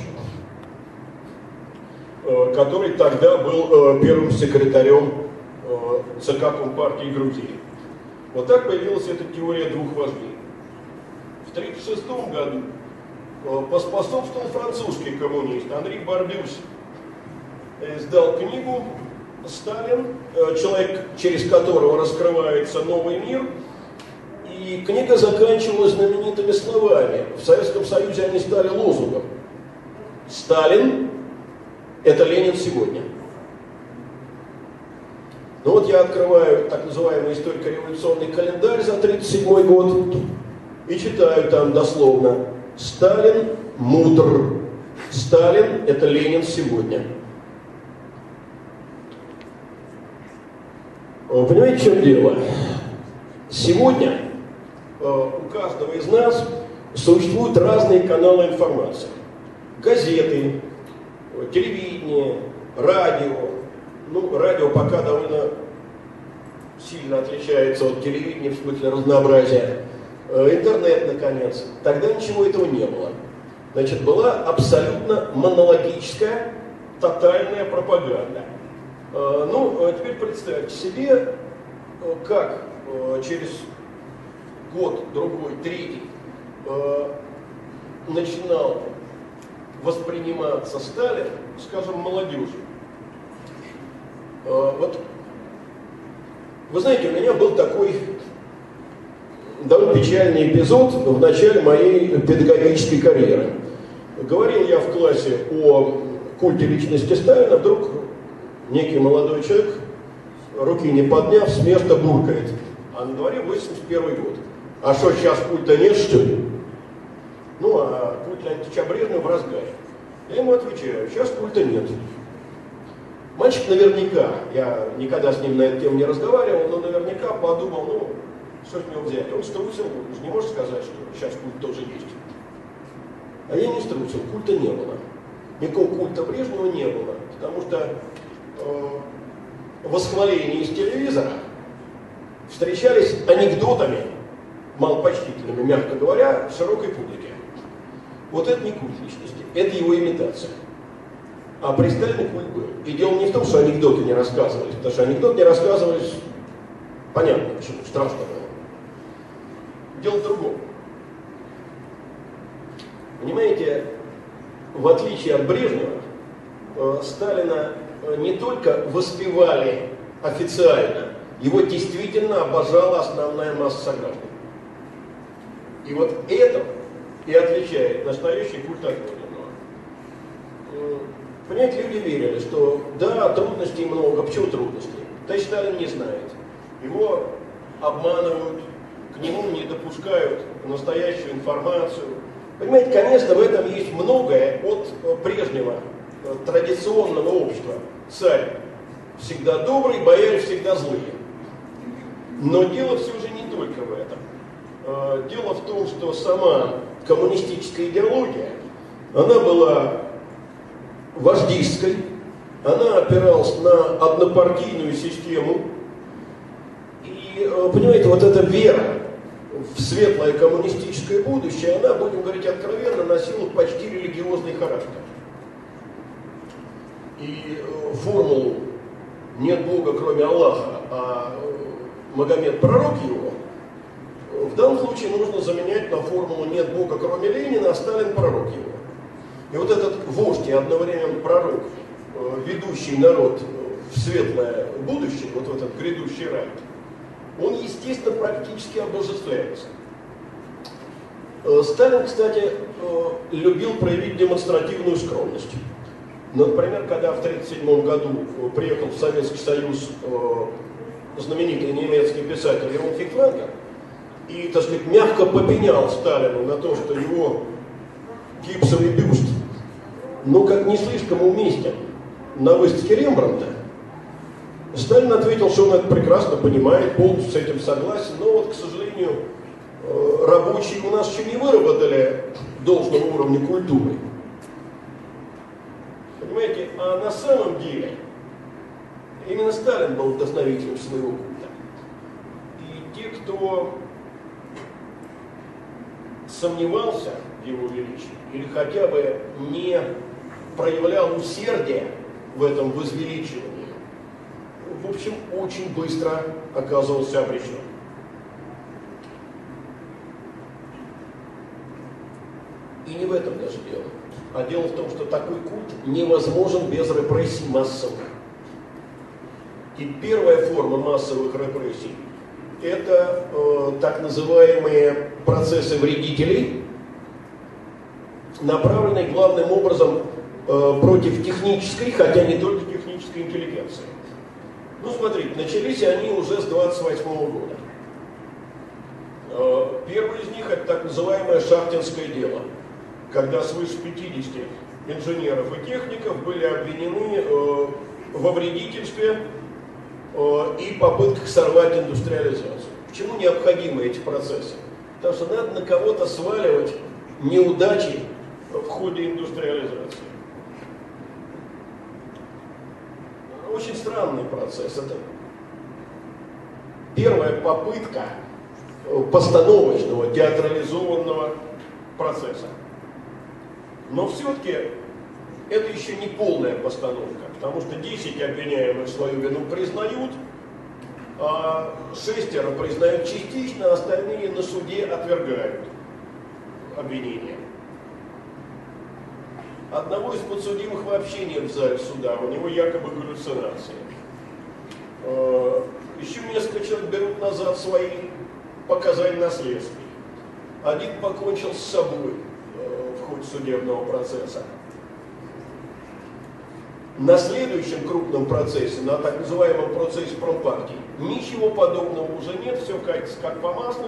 A: э, который тогда был э, первым секретарем э, ЦК Компартии Грузии. Вот так появилась эта теория двух вождей. В 1936 году э, поспособствовал французский коммунист Анри Барбюс. Издал книгу «Сталин», э, человек, через которого раскрывается новый мир. И книга заканчивалась знаменитыми словами. В Советском Союзе они стали лозунгом. «Сталин – это Ленин сегодня». Ну вот я открываю так называемый историко-революционный календарь за 1937 год и читаю там дословно «Сталин мудр». Сталин – это Ленин сегодня. Понимаете, в чем дело? Сегодня э, у каждого из нас существуют разные каналы информации. Газеты, телевидение, радио. Ну, радио пока довольно сильно отличается от телевидения в смысле разнообразия. Э, интернет, наконец. Тогда ничего этого не было. Значит, была абсолютно монологическая, тотальная пропаганда. Э, ну, а теперь представьте себе, э, как через год, другой, третий начинал восприниматься Сталин, скажем, молодежью. Вот, вы знаете, у меня был такой довольно печальный эпизод в начале моей педагогической карьеры. Говорил я в классе о культе личности Сталина, вдруг некий молодой человек, руки не подняв, с места буркает. А на дворе 81 год. А что, сейчас культа нет, что ли? Ну, а культ Леонида Брежнева в разгаре. Я ему отвечаю, сейчас культа нет. Мальчик наверняка, я никогда с ним на эту тему не разговаривал, но наверняка подумал, ну, что с него взяли? Он струсил, он же не может сказать, что сейчас культ тоже есть. А я не струсил, культа не было. Никакого культа Брежнева не было, потому что э, восхваления из телевизора встречались анекдотами, малопочтительными, мягко говоря, широкой публике. Вот это не культ личности, это его имитация. А при Сталине культ был. И дело не в том, что анекдоты не рассказывались, потому что анекдоты не рассказывались, понятно почему, страшно было. Дело в другом. Понимаете, в отличие от Брежнева, э, Сталина э, не только воспевали официально, его действительно обожала основная масса сограждан. И вот это и отличает настоящий культ от Понимаете, люди верили, что да, трудностей много. Почему трудностей? Товарищ Сталин не знает. Его обманывают, к нему не допускают настоящую информацию. Понимаете, конечно, в этом есть многое от прежнего э, традиционного общества. Царь всегда добрый, бояре всегда злые. Но дело все же не только в этом. Э, дело в том, что сама коммунистическая идеология, она была вождистской, она опиралась на однопартийную систему. Э, понимаете, вот эта вера в светлое коммунистическое будущее, она, будем говорить откровенно, носила почти религиозный характер. И э, формулу «нет Бога, кроме Аллаха», а э, Магомед пророк его, в данном случае нужно заменять на формулу «нет Бога, кроме Ленина», а Сталин пророк его. И вот этот вождь и одновременно пророк, ведущий народ в светлое будущее, вот в этот грядущий рай, он, естественно, практически обожествляется. Э, Сталин, кстати, э, любил проявить демонстративную скромность. Например, когда в 1937 году приехал в Советский Союз знаменитый немецкий писатель Ион Фихтвангер и, так сказать, мягко попенял Сталину на то, что его гипсовый бюст но как не слишком уместен на выставке Рембрандта, Сталин ответил, что он это прекрасно понимает, полностью с этим согласен, но вот, к сожалению, э, рабочие у нас еще не выработали должного уровня культуры. Понимаете, а на самом деле именно Сталин был вдохновителем своего культа. И те, кто сомневался в его величии, или хотя бы не проявлял усердие в этом возвеличивании, в общем, очень быстро оказывался обречен. И не в этом даже дело. А дело в том, что такой культ невозможен без репрессий массовых. И первая форма массовых репрессий – это э, так называемые процессы вредителей, направленные главным образом Э, против технической, хотя не только технической интеллигенции. Ну, смотрите, начались они уже с 28 года. Э, первый из них это так называемое шахтинское дело, когда свыше 50 инженеров и техников были обвинены э, во вредительстве и попытках сорвать индустриализацию. Почему необходимы эти процессы? Потому что надо на кого-то сваливать неудачи в ходе индустриализации. Очень странный процесс. Это первая попытка э, постановочного, театрализованного процесса. Но все-таки это еще не полная постановка, потому что 10 обвиняемых свою вину признают, а шестеро признают частично, а остальные на суде отвергают обвинения. Одного из подсудимых вообще нет в зале суда, у него якобы галлюцинации. Э, Еще несколько человек берут назад свои показания на следствии. Один покончил с собой э, в ходе судебного процесса. На следующем крупном процессе, на так называемом процессе промпартии, ничего подобного уже нет, все катится как по маслу.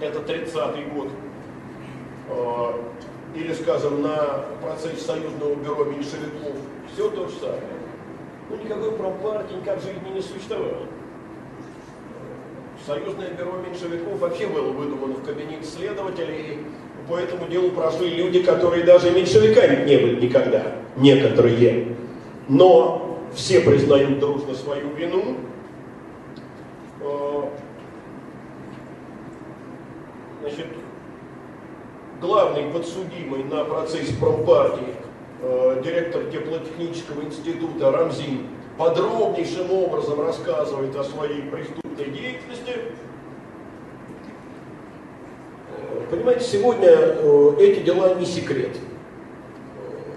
A: Это 30-й год. Или, скажем, на процессе Союзного бюро меньшевиков, все то же самое. Ну, никакой промпартии, никак жизни не существовало. Союзное бюро меньшевиков вообще было выдумано в кабинете следователей, и по этому делу прошли люди, которые даже меньшевиками не были никогда, некоторые. Но все признают дружно свою вину. Э, значит, главный подсудимый на процессе промпартии, э, директор теплотехнического института Рамзин, подробнейшим образом рассказывает о своей преступной деятельности. Э, понимаете, сегодня э, эти дела не секрет.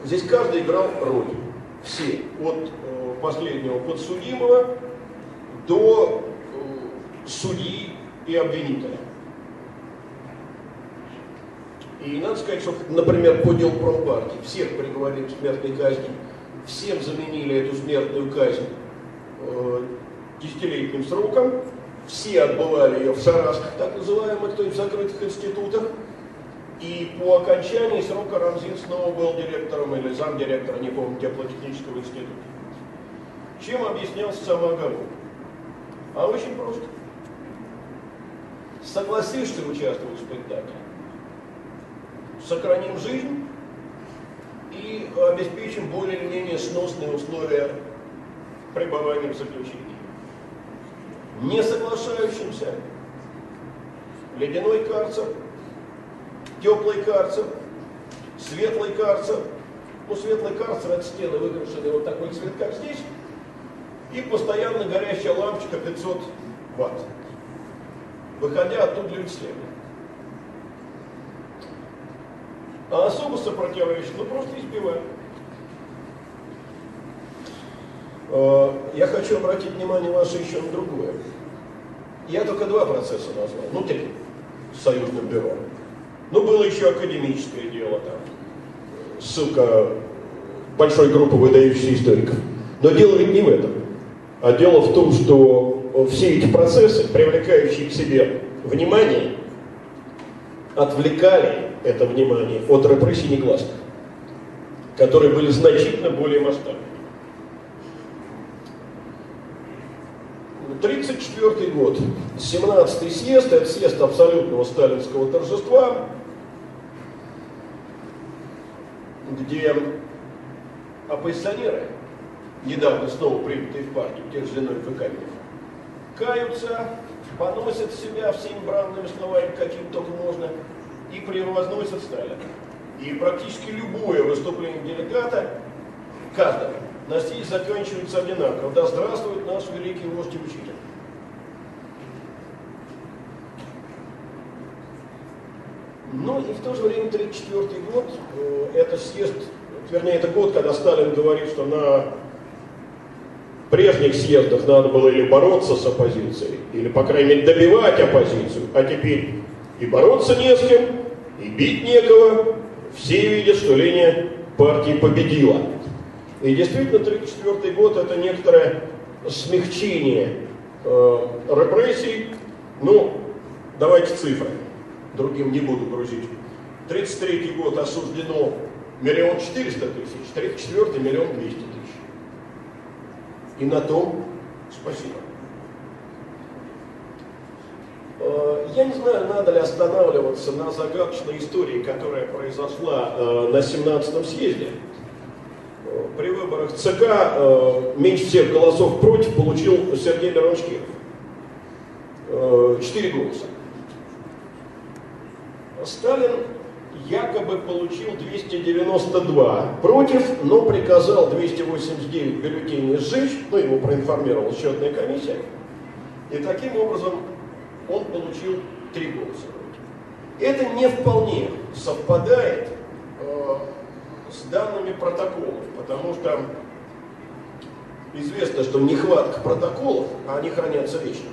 A: Здесь каждый играл роль. Все. От последнего подсудимого до судьи и обвинителя. И надо сказать, что, например, по делу промпартии всех приговорили к смертной казни, всем заменили эту смертную казнь э, десятилетним сроком, все отбывали ее в шарасках, так называемых, то есть в закрытых институтах, и по окончании срока Рамзин снова был директором или замдиректора, не помню, теплотехнического института. Чем объяснялся самооговор? А очень просто. Согласишься участвовать в спектакле, сохраним жизнь и обеспечим более или менее сносные условия пребывания в заключении. Не соглашающимся ледяной карцер, теплый карцер, светлый карцер. Ну, светлый карцер от стены выкрашенный вот такой цвет, как здесь, и постоянно горящая лампочка 500 ватт. Выходя оттуда люди следует. А особо сопротивляющих, ну просто избивают. Э, я хочу обратить внимание ваше еще на другое. Я только два процесса назвал, ну три, с союзным бюро. Ну, было еще академическое дело там, ссылка большой группы выдающихся историков. Но дело ведь не в этом. А дело в том, что все эти процессы, привлекающие к себе внимание, отвлекали это внимание от репрессий негласных, которые были значительно более масштабными. 1934 год, 17-й съезд, это съезд абсолютного сталинского торжества, где оппозиционеры, недавно снова принятые в партию, тех же Зиновьев и каются, поносят себя всеми бранными словами, каким только можно, и превозносят Сталина. И практически любое выступление делегата, каждого, на стиле заканчивается одинаково. Да здравствует наш великий вождь и учитель. Ну и в то же время 1934 год, э, это съезд, вернее, это год, когда Сталин говорит, что на прежних съездах надо было или бороться с оппозицией, или, по крайней мере, добивать оппозицию, а теперь и бороться не с кем, и бить некого, все видят, что линия партии победила. И действительно, 1934 год это некоторое смягчение э, репрессий. Ну, давайте цифры другим не буду грузить. 33 год осуждено миллион четыреста тысяч, 34 миллион двести тысяч. И на том спасибо. Э, я не знаю, надо ли останавливаться на загадочной истории, которая произошла э, на 17-м съезде. Э, при выборах ЦК меньше всех голосов против получил Сергей Миронович Киров. Четыре голоса. Сталин якобы получил 292 против, но приказал 289 бюллетеней сжечь, ну, его проинформировала счетная комиссия, и таким образом он получил три голоса. Это не вполне совпадает э, с данными протоколов, потому что известно, что нехватка протоколов, а они хранятся вечно,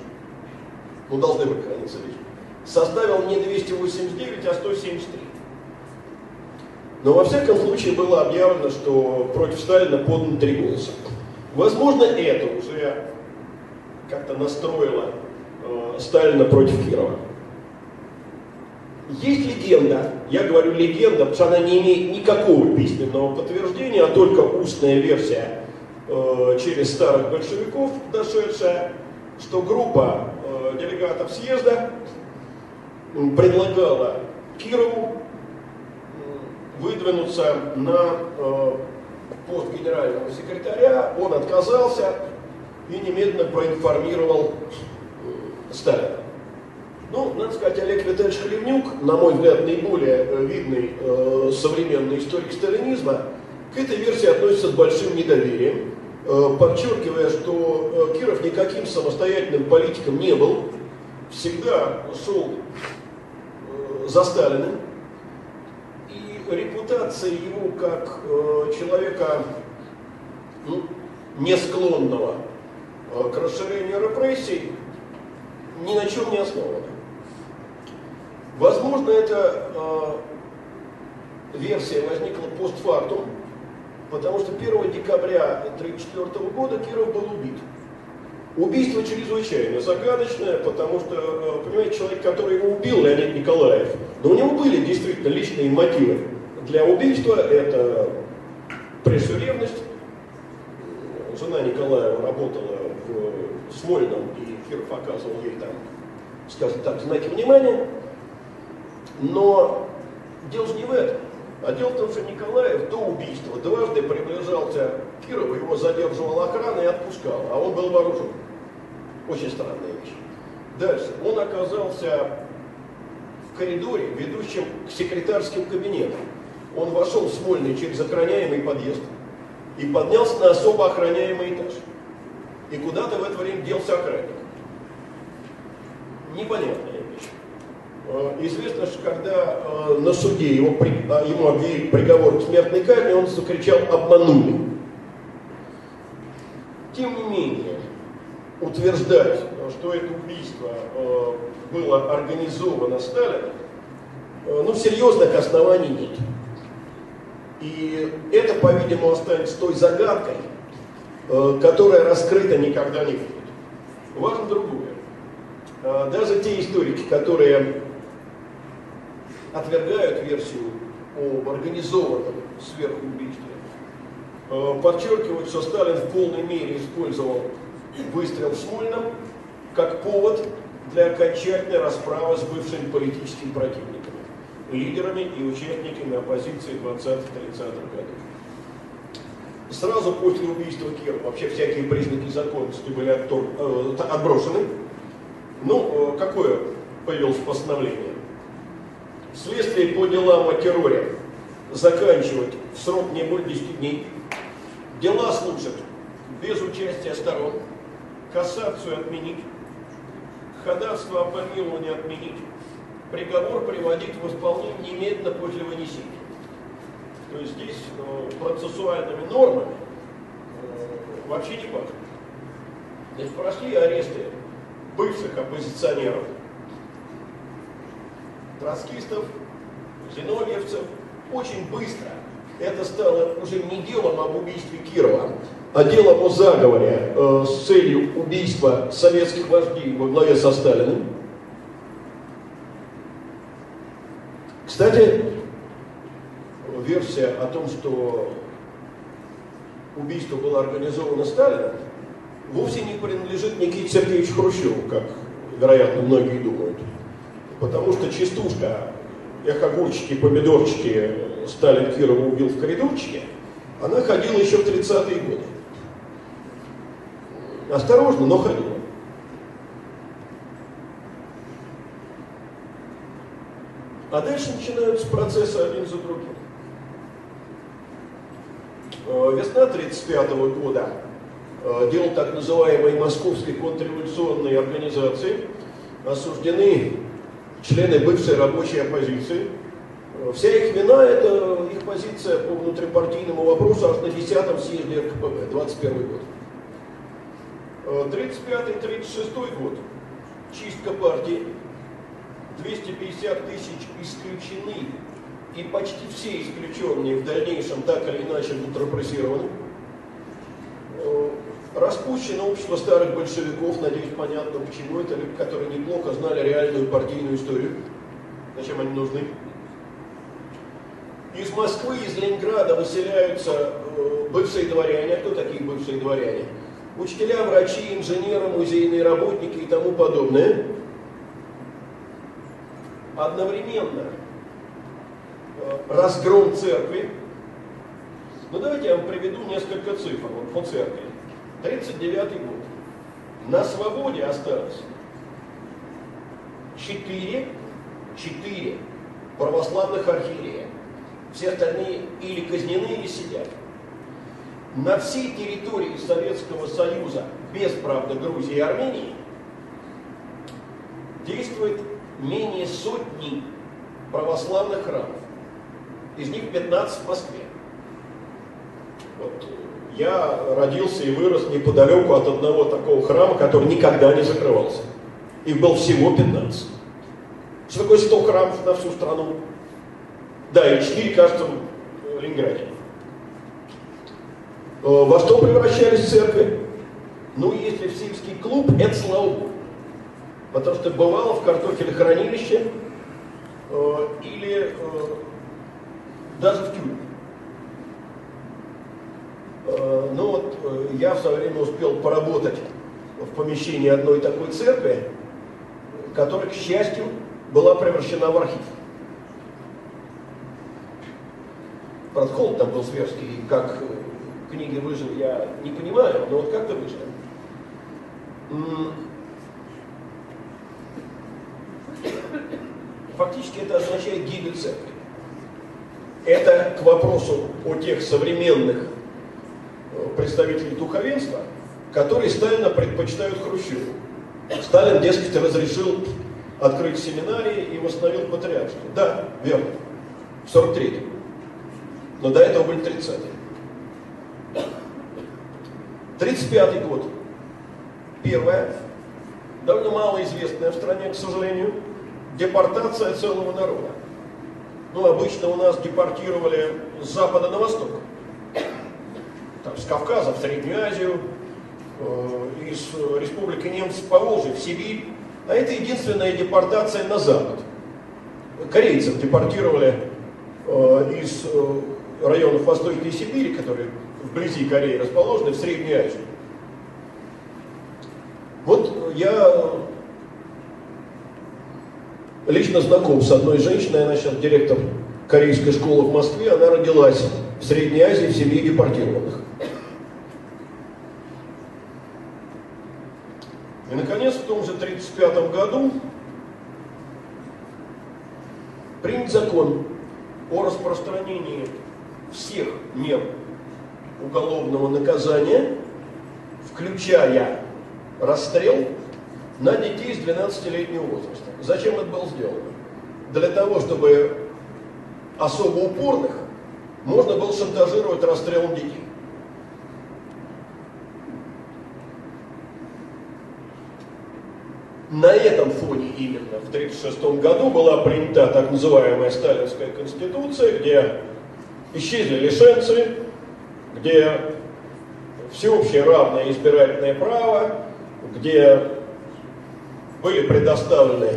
A: ну, должны быть храниться вечно, составил не 289, а 173. Но во всяком случае было объявлено, что против Сталина подано три голоса. Возможно, это уже как-то настроило Сталина против Кирова. Есть легенда, я говорю легенда, потому что она не имеет никакого письменного подтверждения, а только устная версия э, через старых большевиков дошедшая, что группа э, делегатов съезда предлагала Кирову выдвинуться на э, пост генерального секретаря, он отказался и немедленно проинформировал э, Сталина. Ну, надо сказать, Олег Витальевич Хлевнюк, на мой взгляд, наиболее э, видный э, современный историк сталинизма, к этой версии относится с большим недоверием, э, подчеркивая, что э, Киров никаким самостоятельным политиком не был, всегда шел э, за Сталиным, и репутация его как э, человека ну, не склонного э, к расширению репрессий ни на чем не основана. Возможно, эта э, версия возникла постфактум, потому что 1 декабря 1934 года Киров был убит. Убийство чрезвычайно загадочное, потому что, э, понимаете, человек, который его убил, Леонид Николаев, но у него были действительно личные мотивы для убийства. Это прежде ревность. Жена Николаева работала в Смольном, и Киров оказывал ей там, скажем так, знаки внимания. Но дело же не в этом. А дело в том, что Николаев до убийства дважды приближался к Кирову, его задерживала охрана и отпускал, а он был вооружен. Очень странная вещь. Дальше. Он оказался в коридоре, ведущем к секретарским кабинетам. Он вошел в Смольный через охраняемый подъезд и поднялся на особо охраняемый этаж. И куда-то в это время делся охранник. Непонятная вещь. Э, известно, что когда э, на суде его, а, ему объявили приговор к смертной казни, он закричал «обманули». Тем не менее, утверждать, что это убийство э, было организовано Сталином, ну, серьезных оснований нет. И это, по-видимому, останется той загадкой, которая раскрыта никогда не будет. Важно другое. Даже те историки, которые отвергают версию об организованном сверхубийстве, э, подчеркивают, что Сталин в полной мере использовал выстрел в Смольном как повод для окончательной расправы с бывшими политическими противниками, лидерами и участниками оппозиции 20-30-х годов. Сразу после убийства Кирова вообще всякие признаки законности были э, отброшены. Ну, э, какое появилось постановление? Следствие по делам о терроре заканчивать в срок не более 10 дней. Дела слушать без участия сторон. Кассацию отменить. Ходатство о помиловании отменить. Приговор приводить в исполнение немедленно после вынесения. То есть здесь э, процессуальными нормами э, вообще не пахнет. Здесь прошли аресты бывших оппозиционеров, троцкистов, зиновьевцев. Очень быстро это стало уже не делом об убийстве Кирова, а делом о заговоре э, с целью убийства советских вождей во главе со Сталиным. Кстати, версия о том, что убийство было организовано Сталином, вовсе не принадлежит Никите Сергеевичу Хрущеву, как, вероятно, многие думают. Потому что частушка «Эх, огурчики, помидорчики, Сталин Кирова убил в коридорчике», она ходила еще в 30-е годы. Осторожно, но ходила. А дальше начинаются процессы один за другим. Э, весна 1935 года. Э, дело так называемой Московской контрреволюционной организации осуждены члены бывшей рабочей оппозиции. Вся их вина – это их позиция по внутрипартийному вопросу аж на 10-м съезде РКПБ, 21 год. 35-36 год. Чистка партии. 250 тысяч исключены. И почти все исключенные в дальнейшем так или иначе будут репрессированы. Распущено общество старых большевиков, надеюсь, понятно, почему это люди, которые неплохо знали реальную партийную историю. Зачем они нужны? Из Москвы, из Ленинграда выселяются э, бывшие дворяне. Кто такие бывшие дворяне? Учителя, врачи, инженеры, музейные работники и тому подобное. Одновременно э, разгром церкви. Ну давайте я вам приведу несколько цифр вот, по церкви. 39 год. На свободе осталось четыре, четыре православных архиерея. Все остальные или казнены, или сидят. На всей территории Советского Союза, без, правда, Грузии и Армении, действует менее сотни православных храмов. Из них 15 в Москве. Вот я родился и вырос неподалеку от одного такого храма, который никогда не закрывался. Их было всего 15. Что такое 100 храмов на всю страну? Да, и 4, кажется, в Ленинграде. Э, во что превращались церкви? Ну, если в сельский клуб, это слава Богу. Потому что бывало в картофелехранилище э, или э, даже в тюрьме. Э, ну вот э, я в свое время успел поработать в помещении одной такой церкви, которая, к счастью, была превращена в архив. Протокол там был сверский, как книги выжил, я не понимаю, но вот как-то вышло. Фактически это означает гибель церкви. Это к вопросу о тех современных э, представителей духовенства, которые Сталина предпочитают Хрущеву. Сталин, дескать, разрешил открыть семинарии и восстановил патриаршество. Да, верно. В 43-м. Но до этого были 30-е. 35-й год. Первое, довольно малоизвестная в стране, к сожалению, депортация целого народа. Ну, обычно у нас депортировали с запада на восток. Там, с Кавказа в Среднюю Азию, э, из Республики Немцев по Волжье в Сибирь. А это единственная депортация на запад. Корейцев депортировали э, из э, районов Восточной Сибири, которые вблизи Кореи расположены, в Среднюю Азию. Вот я лично знаком с одной женщиной, она сейчас директор корейской школы в Москве, она родилась в Средней Азии в семье депортированных. И, наконец, в том же 1935 году принят закон о распространении всех мер уголовного наказания, включая расстрел на детей с 12-летнего возраста. Зачем это было сделано? Для того, чтобы особо упорных можно было шантажировать расстрелом детей. На этом фоне именно в 1936 году была принята так называемая Сталинская Конституция, где исчезли лишенцы, где всеобщее равное избирательное право, где были предоставлены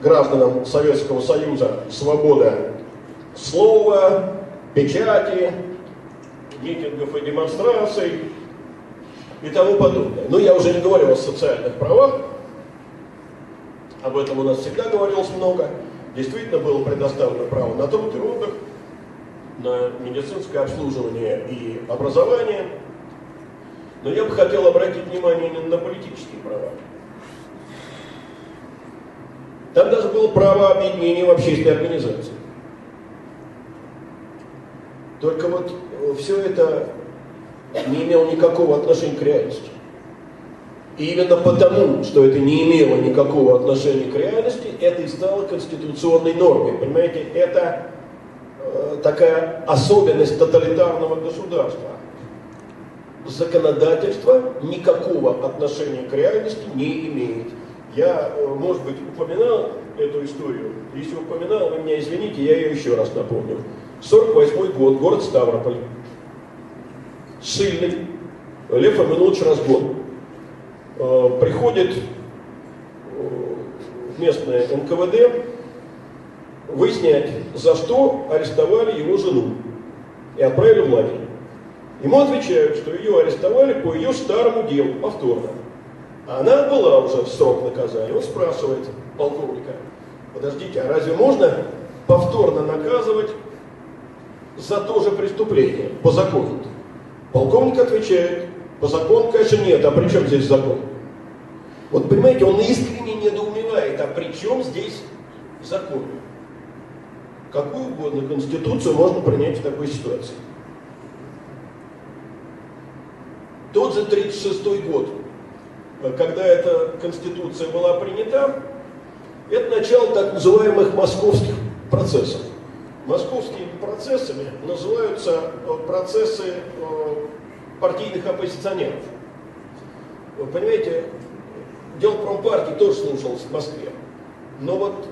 A: гражданам Советского Союза свобода слова, печати, митингов и демонстраций и тому подобное. Но я уже не говорю о социальных правах, об этом у нас всегда говорилось много. Действительно было предоставлено право на труд и отдых, на медицинское обслуживание и образование. Но я бы хотел обратить внимание именно на политические права. Там даже было право объединения в общественной организации. Только вот э, все это не имело никакого отношения к реальности. И именно потому, что это не имело никакого отношения к реальности, это и стало конституционной нормой. Понимаете, это э, такая особенность тоталитарного государства. Законодательство никакого отношения к реальности не имеет. Я, э, может быть, упоминал эту историю. Если упоминал, вы меня извините, я ее еще раз напомню. 48 год, город Ставрополь. Сильный. Лев Аминович Разгон. Э, приходит э, местное НКВД выяснять, за что арестовали его жену и отправили в лагерь. Ему отвечают, что ее арестовали по ее старому делу, повторно. Она была уже в срок наказания. Он спрашивает полковника, подождите, а разве можно повторно наказывать за то же преступление по закону? Полковник отвечает, по закону, конечно, нет, а при чем здесь закон? Вот понимаете, он искренне недоумевает а при чем здесь закон? Какую угодно конституцию можно принять в такой ситуации. Тот же 1936 год, когда эта конституция была принята, это начало так называемых московских процессов. Московскими процессами называются э, процессы э, партийных оппозиционеров. Вы понимаете, дел промпартии тоже слушалось в Москве. Но вот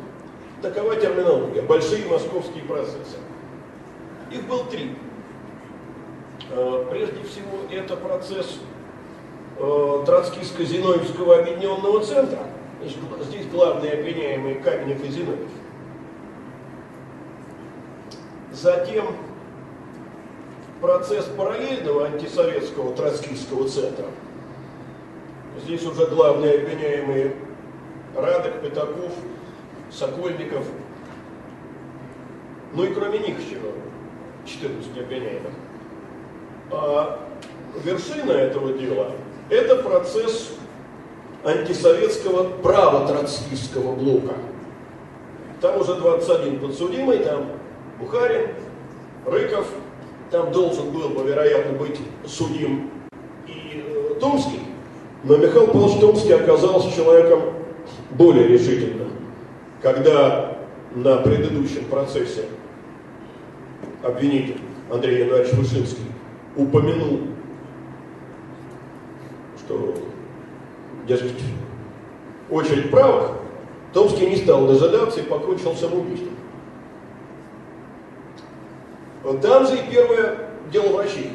A: такова терминология. Большие московские процессы. Их было три. Э, прежде всего, это процесс Троцкистско-Зиновьевского объединенного центра. Здесь главные обвиняемые Каменев и Зиновьев. Затем процесс параллельного антисоветского троцкистского центра. Здесь уже главные обвиняемые Радок, Пятаков, Сокольников. Ну и кроме них еще 14 обвиняемых. А вершина этого дела – это процесс антисоветского право-троцкистского блока. Там уже 21 подсудимый, там Бухарин, Рыков, там должен был бы, вероятно, быть судим и э, Томский, но Михаил Павлович Томский оказался человеком более решительным, когда на предыдущем процессе обвинитель Андрей Януарьевич Вышинский упомянул, что, дескать, очередь правых, Томский не стал дожидаться и покончил самоубийством. Там же и первое дело врачей.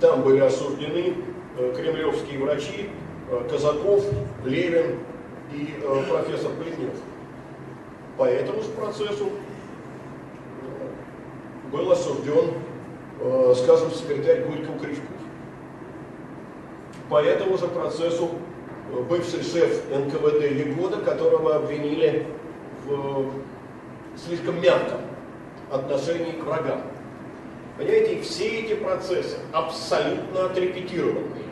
A: Там были осуждены э, кремлевские врачи э, Казаков, Левин и э, профессор Плетнев. По этому же процессу был осужден, скажем, секретарь Гульков Кричков. По этому же процессу бывший шеф НКВД Егода, которого обвинили в слишком мягком отношении к врагам. Понимаете, все эти процессы абсолютно отрепетированные,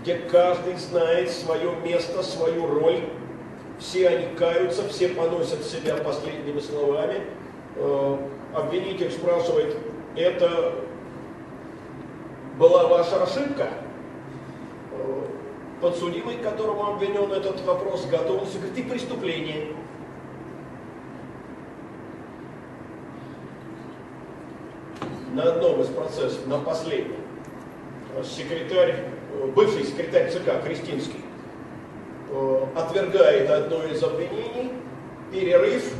A: где каждый знает свое место, свою роль, все они каются, все поносят себя последними словами. Э, обвинитель спрашивает, это была ваша ошибка? Э, подсудимый, которому обвинен этот вопрос, готовился говорит, и преступление. На одном из процессов, на последнем, секретарь, бывший секретарь ЦК Кристинский э, отвергает одно из обвинений, перерыв,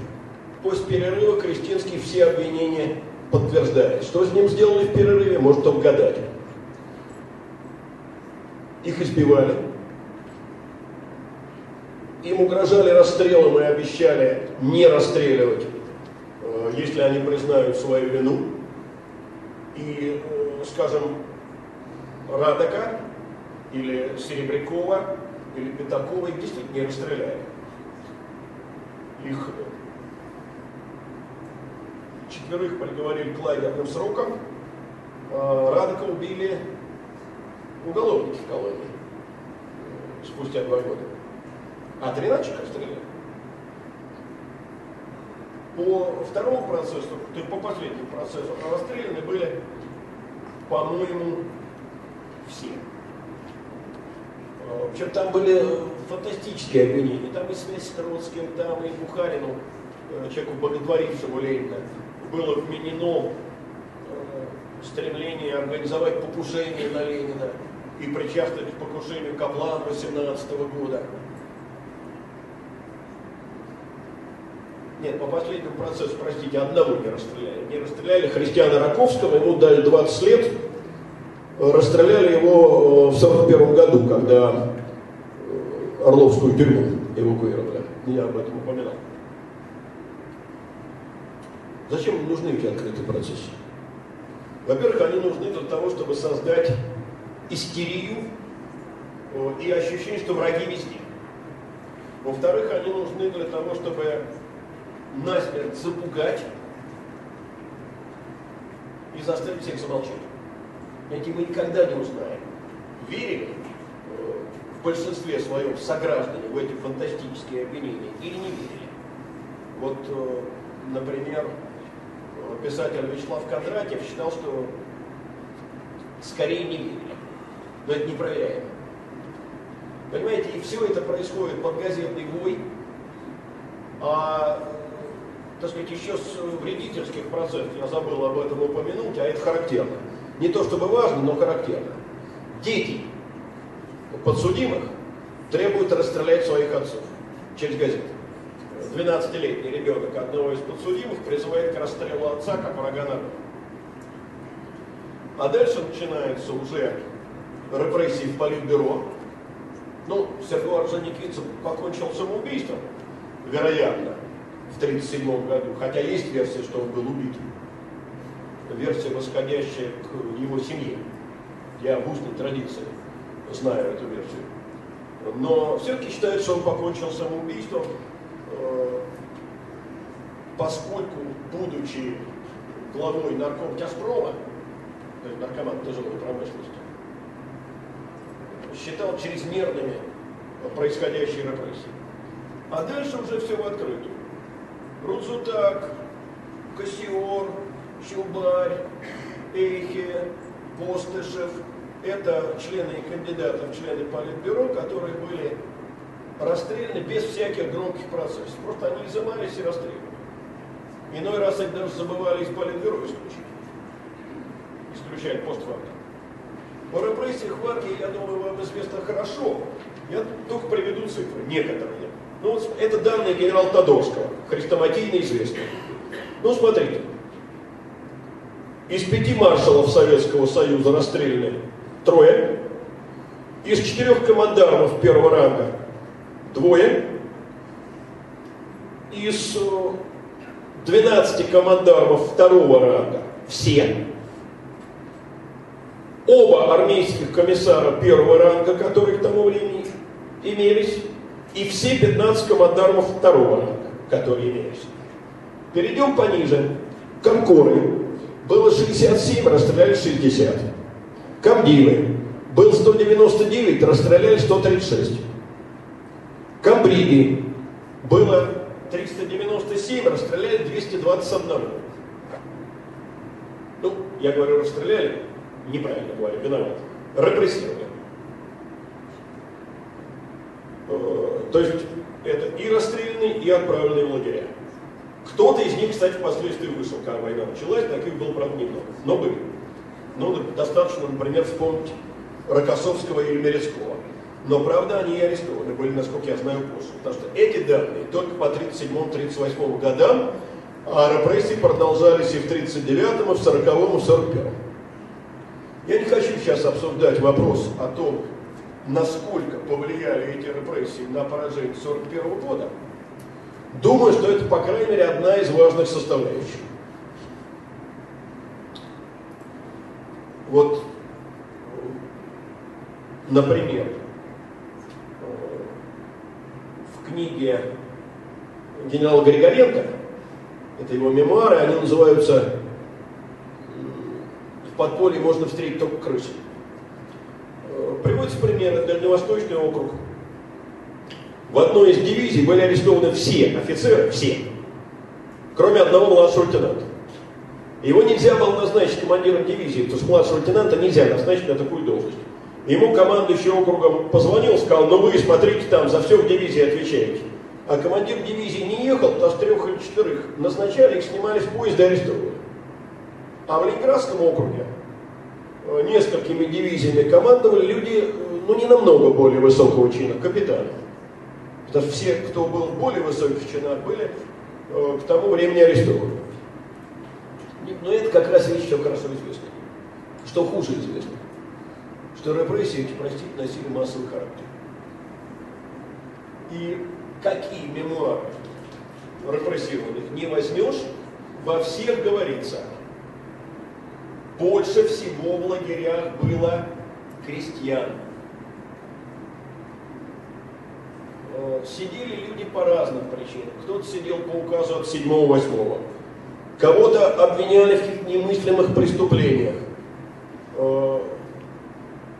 A: после перерыва Кристинский все обвинения подтверждает. Что с ним сделали в перерыве, может только гадать. Их избивали. Им угрожали расстрелом и обещали не расстреливать, э, если они признают свою вину и, э, скажем, Радока или Серебрякова или Пятакова их действительно не расстреляли. Их четверых приговорили к лагерным срокам, а Радока убили уголовники в колонии э, спустя два года. А 13 расстреляли. По второму процессу, то есть по последнему процессу, расстреляны были, по-моему, все. А, в общем, там были фантастические обвинения. Там и связь с Троцким, там и Бухарину, э, человеку, боготворившему Ленина, было вменено э, стремление организовать покушение на Ленина и причастность к покушению Каплана 18 года. Нет, по последнему процессу, простите, одного не расстреляли. Не расстреляли Христиана Раковского, ему дали 20 лет. Расстреляли его э, в 41 году, когда э, Орловскую тюрьму эвакуировали. Я об этом упоминал. Зачем нужны эти открытые процессы? Во-первых, они нужны для того, чтобы создать истерию э, и ощущение, что враги везде. Во-вторых, они нужны для того, чтобы насмерть запугать и заставить всех замолчать. Эти мы никогда не узнаем, верили э, в большинстве своем сограждане в эти фантастические обвинения или не верили. Вот, э, например, писатель Вячеслав Кондратьев считал, что скорее не верили. Но это не проверяемо. Понимаете, и все это происходит под газетный вой, а, так сказать, еще с вредительских процессов, я забыл об этом упомянуть, а это характерно. Не то чтобы важно, но характерно. Дети подсудимых требуют расстрелять своих отцов через газету. 12-летний ребенок одного из подсудимых призывает к расстрелу отца как врага народа. А дальше начинается уже репрессии в политбюро. Ну, Сергей Орджоникидзе покончил самоубийством, вероятно, в 1937 году, хотя есть версия, что он был убит. Версия, восходящая к его семье. Я в устной традиции знаю эту версию. Но все-таки считают, что он покончил самоубийством, э, поскольку, будучи главой наркомтяжпрома, то есть наркоман тяжелой промышленности, считал чрезмерными происходящие репрессии. А дальше уже все в открытую. Рудзутак, Кассиор, Чубарь, Эйхе, Постышев – это члены и кандидаты в члены Политбюро, которые были расстреляны без всяких громких процессов. Просто они изымались и расстреливали. Иной раз их даже забывали из Политбюро исключить. Исключать постфактум. О репрессиях в армии, я думаю, вам известно хорошо. Я только приведу цифры, некоторые. Ну, это данные генерала Тодорского, хрестоматийно известные. Ну, смотрите. Из пяти маршалов Советского Союза расстреляны трое. Из четырех командармов первого ранга двое. Из 12 э, командармов второго ранга все оба армейских комиссара первого ранга, которые к тому времени имелись, и все 15 командармов второго которые имелись. Перейдем пониже. Комкоры. Было 67, расстреляли 60. Камдивы. Был 199, расстреляли 136. Камбриги. Было 397, расстреляли 221. Ну, я говорю, расстреляли, неправильно говорю, виноват, репрессировали. Э, то есть это и расстрелянные, и отправленные в лагеря. Кто-то из них, кстати, впоследствии вышел, когда война началась, таких было, правда, немного, но были. Ну, достаточно, например, вспомнить Рокоссовского или Мерецкого. Но, правда, они и арестованы были, насколько я знаю, позже. Потому что эти данные только по 37-38 годам, а репрессии продолжались и в 39-м, и в 40-м, и в 41-м. Я не хочу сейчас обсуждать вопрос о том, насколько повлияли эти репрессии на поражение 1941 года. Думаю, что это, по крайней мере, одна из важных составляющих. Вот, например, в книге генерала Григоренко, это его мемуары, они называются в подполье можно встретить только крысы. Приводится пример, Дальневосточный округ. В одной из дивизий были арестованы все офицеры, все, кроме одного младшего лейтенанта. Его нельзя было назначить командиром дивизии, потому что младшего лейтенанта нельзя назначить на такую должность. Ему командующий округом позвонил, сказал, ну вы смотрите там, за все в дивизии отвечаете. А командир дивизии не ехал, то с трех или четырех назначали, их снимали с поезда и арестовывали. А в Ленинградском округе несколькими дивизиями командовали люди, э, ну, не намного более высокого чина, капитаны. Потому что все, кто был в более высоких чинах, были э, к тому времени арестованы. Но это как раз вещь все хорошо известна. Что хуже известно. Что репрессии эти, простите, носили массовый характер. И какие мемуары репрессированных не возьмешь, во всех говорится – больше всего в лагерях было крестьян. Э, сидели люди по разным причинам. Кто-то сидел по указу от 7-8. Кого-то обвиняли в каких-то немыслимых преступлениях. Э,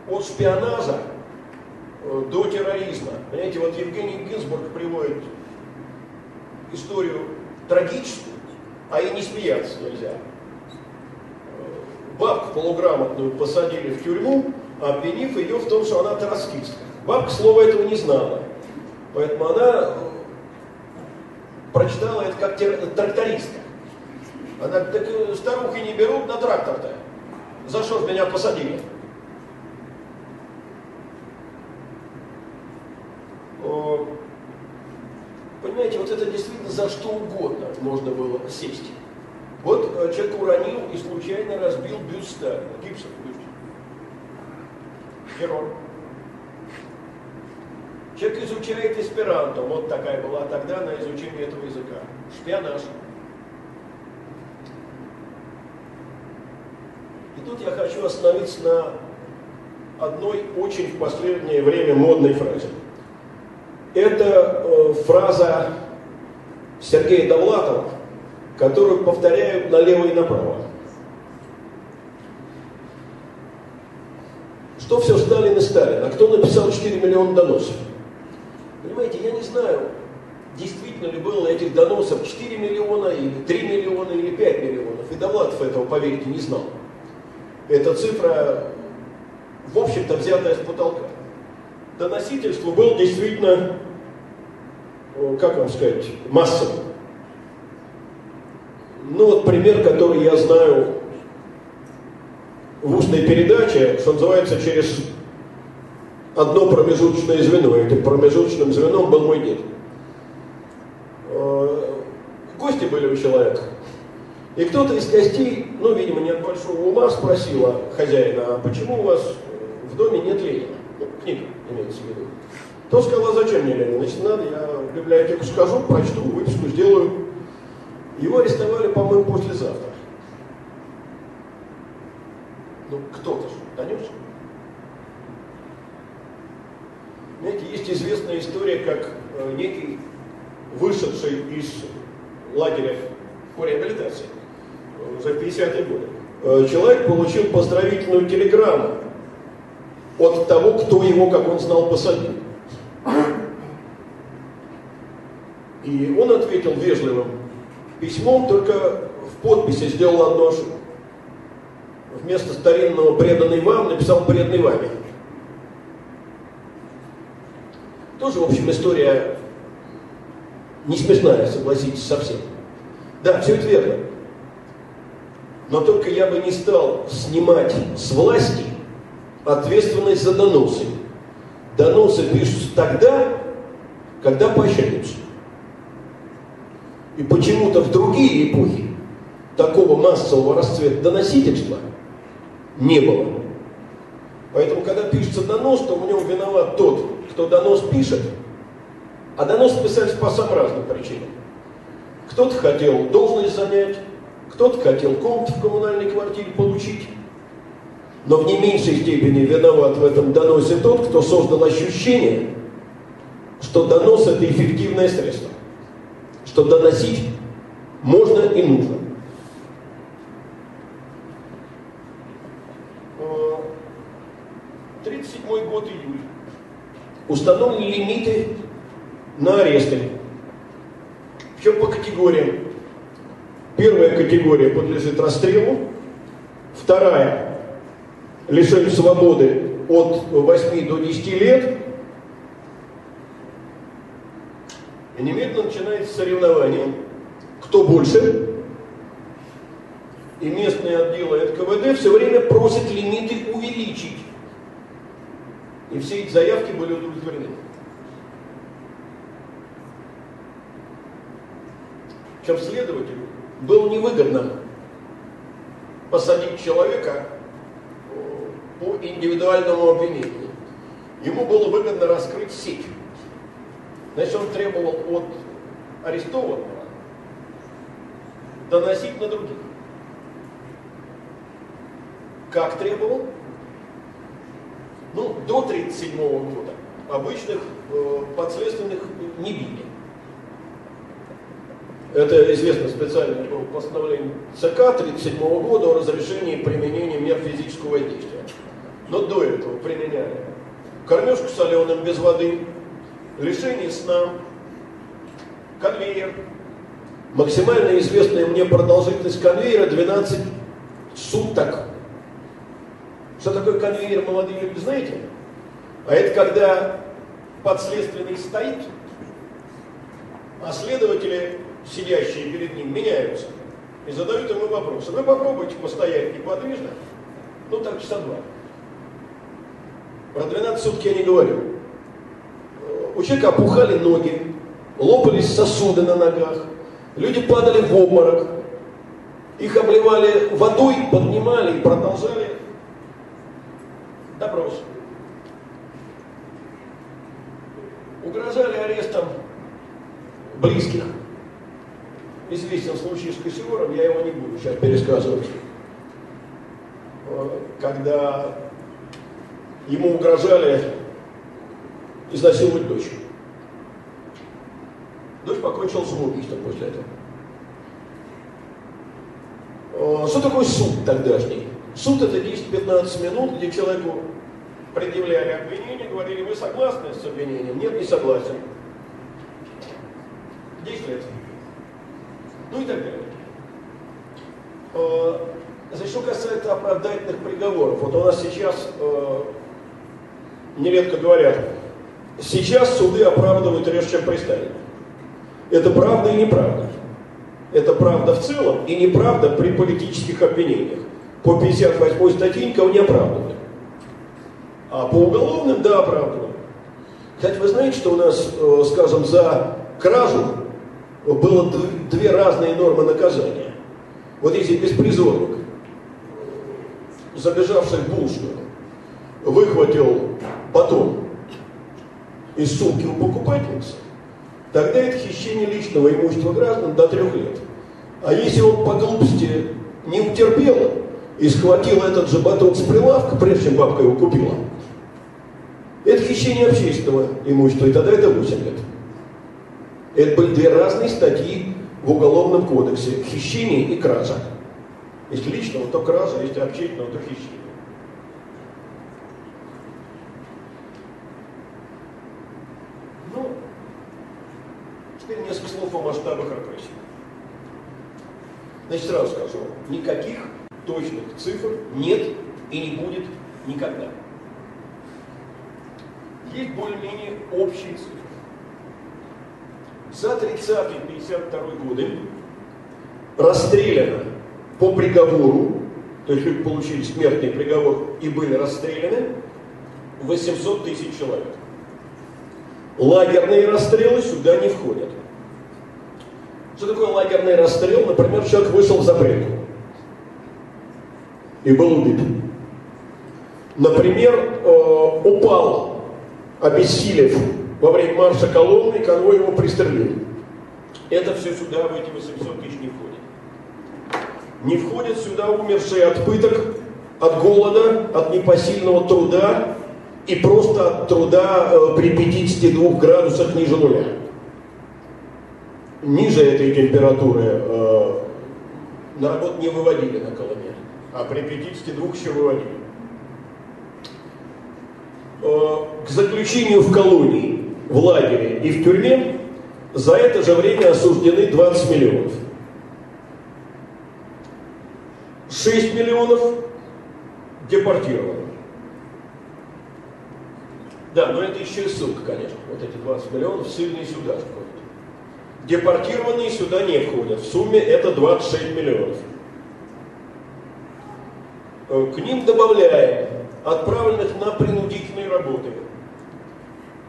A: от шпионажа э, до терроризма. Понимаете, вот Евгений Гинзбург приводит историю трагическую, а и не смеяться нельзя. Э, бабку полуграмотную посадили в тюрьму, обвинив ее в том, что она троцкистка. Бабка слова этого не знала. Поэтому она прочитала это как трактористка. Она так старухи не берут на трактор-то. За что меня посадили? Понимаете, вот это действительно за что угодно можно было сесть. Вот э, человек уронил и случайно разбил бюст Сталина, гипсов бюст. Герой. Человек изучает эсперанто, вот такая была тогда на изучение этого языка. Шпионаж. И тут я хочу остановиться на одной очень в последнее время модной фразе. Это э, фраза Сергея Довлатова, которую повторяют налево и направо. Что все Сталин и Сталин? А кто написал 4 миллиона доносов? Понимаете, я не знаю, действительно ли было этих доносов 4 миллиона, или 3 миллиона, или 5 миллионов. И Довлатов этого, поверьте, не знал. Эта цифра, в общем-то, взятая с потолка. Доносительство было действительно, как вам сказать, массовым. Ну вот пример, который я знаю в устной передаче, что называется, через одно промежуточное звено. Этим промежуточным звеном был мой дед. Э, гости были у человека. И кто-то из гостей, ну, видимо, не от большого ума, спросила хозяина, а почему у вас в доме нет Ленина? Ну, книга имеется в виду. Тот сказал, а зачем мне Ленин? Значит, надо, я в библиотеку скажу, прочту, выписку сделаю. Его арестовали, по-моему, послезавтра. Ну, кто-то же донес. Знаете, есть известная история, как э, некий вышедший из лагеря по реабилитации э, в 50-е годы, э, человек получил поздравительную телеграмму от того, кто его, как он знал, посадил. И он ответил вежливым письмом, только в подписи сделал одну ошибку. Вместо старинного преданный вам написал преданный вами. Тоже, в общем, история не смешная, согласитесь, совсем. Да, все это верно. Но только я бы не стал снимать с власти ответственность за доносы. Доносы пишутся тогда, когда поощряются. И почему-то в другие эпохи такого массового расцвета доносительства не было. Поэтому, когда пишется донос, то в нем виноват тот, кто донос пишет, а донос писались по самым разным причинам. Кто-то хотел должность занять, кто-то хотел комнату в коммунальной квартире получить. Но в не меньшей степени виноват в этом доносе тот, кто создал ощущение, что донос это эффективное средство, что доносить можно и нужно. 37 год июль установлены лимиты на аресты. Причем по категориям. Первая категория подлежит расстрелу, вторая – лишению свободы от 8 до 10 лет, и немедленно начинается соревнование. Кто больше? И местные отделы НКВД все время просят лимиты увеличить. И все эти заявки были удовлетворены. Чем следователю было невыгодно посадить человека э, по индивидуальному обвинению. Ему было выгодно раскрыть сеть. Значит, он требовал от арестованного доносить на других. Как требовал? ну, до 1937 года обычных э, подследственных не били. Это известно специальное постановление ЦК 1937 года о разрешении применения мер физического действия. Но до этого применяли кормежку соленым без воды, лишение сна, конвейер. Максимально известная мне продолжительность конвейера 12 суток. Что такое конвейер, молодые люди, знаете? А это когда подследственный стоит, а следователи, сидящие перед ним, меняются и задают ему вопросы. Вы попробуйте постоять неподвижно, ну так часа два. Про 12 сутки я не говорю. У человека опухали ноги, лопались сосуды на ногах, люди падали в обморок, их обливали водой, поднимали и продолжали допрос. Угрожали арестом близких. Известен случай с Кассиором, я его не буду сейчас пересказывать. Когда ему угрожали изнасиловать дочь. Дочь покончила самоубийством после этого. Что такое суд тогдашний? Суд это 10-15 минут, где человеку предъявляли обвинение, говорили, вы согласны с обвинением? Нет, не согласен. 10 лет. Ну и так далее. Значит, что касается оправдательных приговоров, вот у нас сейчас нередко говорят, сейчас суды оправдывают реже, чем преступник. Это правда и неправда. Это правда в целом и неправда при политических обвинениях. По 58 статье никого не оправдывают. А по уголовным, да, оправдывают. Кстати, вы знаете, что у нас, э, скажем, за кражу было две разные нормы наказания. Вот если беспризорник, забежавший в булочную, выхватил батон из сумки у покупательницы, тогда это хищение личного имущества граждан до трех лет. А если он по глупости не утерпел и схватил этот же батон с прилавка, прежде чем бабка его купила, это хищение общественного имущества, и тогда это 8 лет. Это были две разные статьи в Уголовном кодексе. Хищение и кража. Если личного, то кража, если общественного, то хищение. Теперь несколько слов о масштабах репрессий. Значит, сразу скажу, никаких точных цифр нет и не будет никогда. Есть более-менее общие цифры. За 30-52 годы расстреляно по приговору, то есть люди получили смертный приговор и были расстреляны 800 тысяч человек. Лагерные расстрелы сюда не входят. Что такое лагерный расстрел? Например, человек вышел в запретку и был убит. Например, э, упал, обессилев во время марша колонны, конвой его пристрелил. Это все сюда, в эти 800 тысяч не входит. Не входят сюда умершие от пыток, от голода, от непосильного труда, и просто от труда при 52 градусах ниже нуля. Ниже этой температуры э, на работу не выводили на Коломе, а при 52 еще выводили. Э, к заключению в колонии, в лагере и в тюрьме за это же время осуждены 20 миллионов. 6 миллионов депортированы. Да, но это еще и ссылка, конечно. Вот эти 20 миллионов ссыльные сюда входят. Депортированные сюда не входят. В сумме это 26 миллионов. Э, к ним добавляем отправленных на принудительные работы,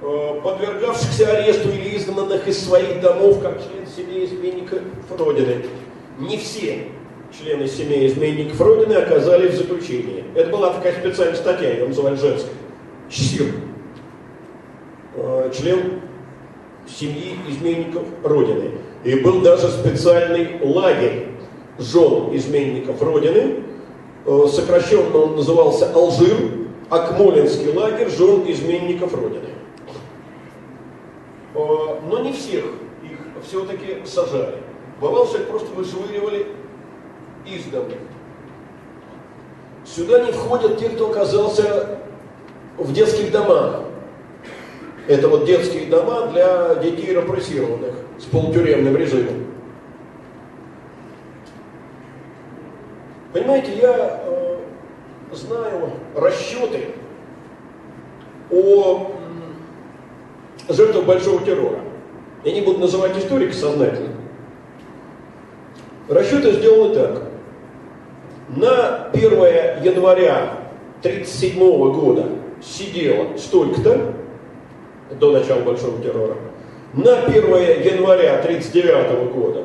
A: э, подвергавшихся аресту или изгнанных из своих домов как член семьи изменников Родины. Не все члены семьи изменников Родины оказались в заключении. Это была такая специальная статья, ее называли женской. ЧСИР. Э, член семьи изменников Родины. И был даже специальный лагерь жен изменников Родины, э, сокращенно он назывался Алжир, Акмолинский лагерь жен изменников Родины. Э, но не всех их все-таки сажали. Бывало, их просто вышвыривали из дома. Сюда не входят те, кто оказался в детских домах. Это вот детские дома для детей репрессированных с полутюремным режимом. Понимаете, я э, знаю расчеты о жертвах большого террора. Я не буду называть историка сознательно. Расчеты сделаны так. На 1 января 1937 года сидело столько-то, до начала Большого террора. На 1 января 1939 года,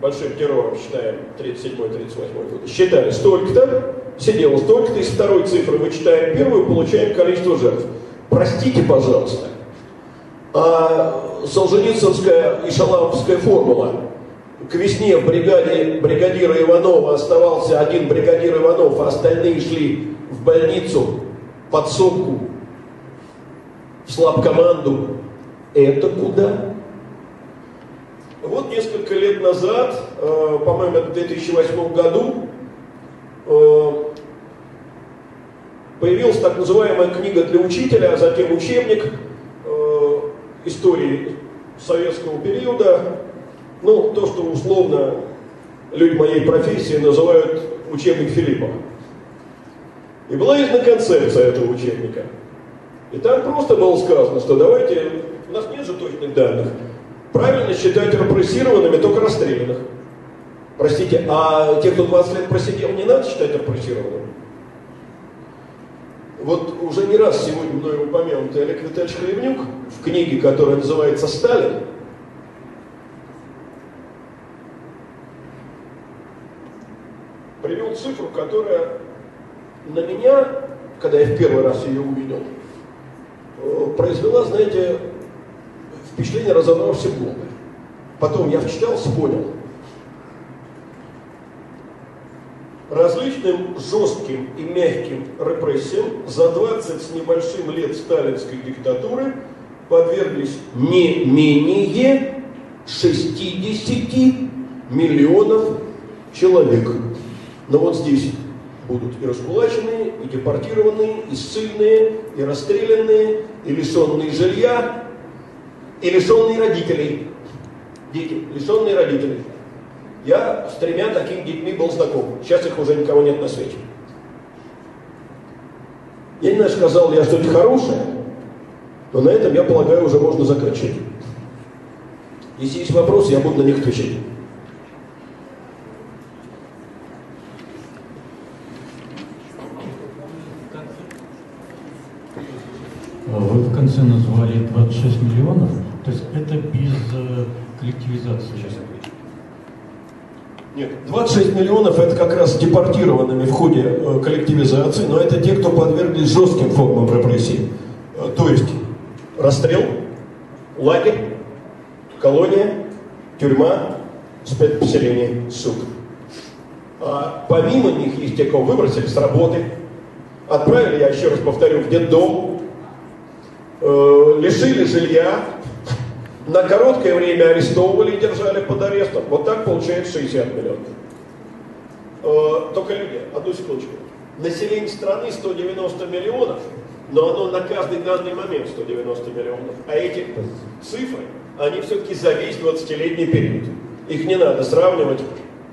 A: большим террором считаем 37-38 год, считали столько-то, сидело столько-то, из второй цифры вычитаем первую, получаем количество жертв. Простите, пожалуйста, а Солженицынская и Шаламовская формула к весне в бригаде бригадира Иванова оставался один бригадир Иванов, а остальные шли в больницу под сумку в слабкоманду. Это куда? Вот несколько лет назад, э, по-моему, в 2008 году, э, появилась так называемая книга для учителя, а затем учебник э, истории советского периода, ну, то, что условно люди моей профессии называют учебник Филиппа. И была издана концепция этого учебника. И там просто было сказано, что давайте, у нас нет же точных данных, правильно считать репрессированными только расстрелянных. Простите, а тех, кто 20 лет просидел, не надо считать репрессированными? Вот уже не раз сегодня мной упомянутый Олег Витальевич Хлебнюк в книге, которая называется «Сталин», привел цифру, которая на меня, когда я в первый раз ее увидел, произвела, знаете, впечатление разобравшихся в глубь. Потом я вчитался, понял. Различным жестким и мягким репрессиям за 20 с небольшим лет сталинской диктатуры подверглись не менее 60 миллионов человек. Но вот здесь будут и раскулаченные, и депортированные, и ссыльные, и расстрелянные, и лишенные жилья, и лишенные родителей. Дети, лишенные родителей. Я с тремя такими детьми был знаком. Сейчас их уже никого нет на свете. Я не знаю, сказал я что-то хорошее, но на этом, я полагаю, уже можно заканчивать. Если есть вопросы, я буду на них отвечать.
C: Конце назвали 26 миллионов, то есть это без э, коллективизации. Сейчас
A: Нет, 26 миллионов это как раз депортированными в ходе э, коллективизации, но это те, кто подверглись жестким формам репрессий. Э, то есть расстрел, лагерь, колония, тюрьма, спецпоселение, суд. А помимо них есть те, кого выбросили с работы, отправили, я еще раз повторю, в детдом, лишили жилья, на короткое время арестовывали и держали под арестом. Вот так получается 60 миллионов. Э, только люди, одну секундочку. Население страны 190 миллионов, но оно на каждый данный момент 190 миллионов. А эти цифры, они все-таки за весь 20-летний период. Их не надо сравнивать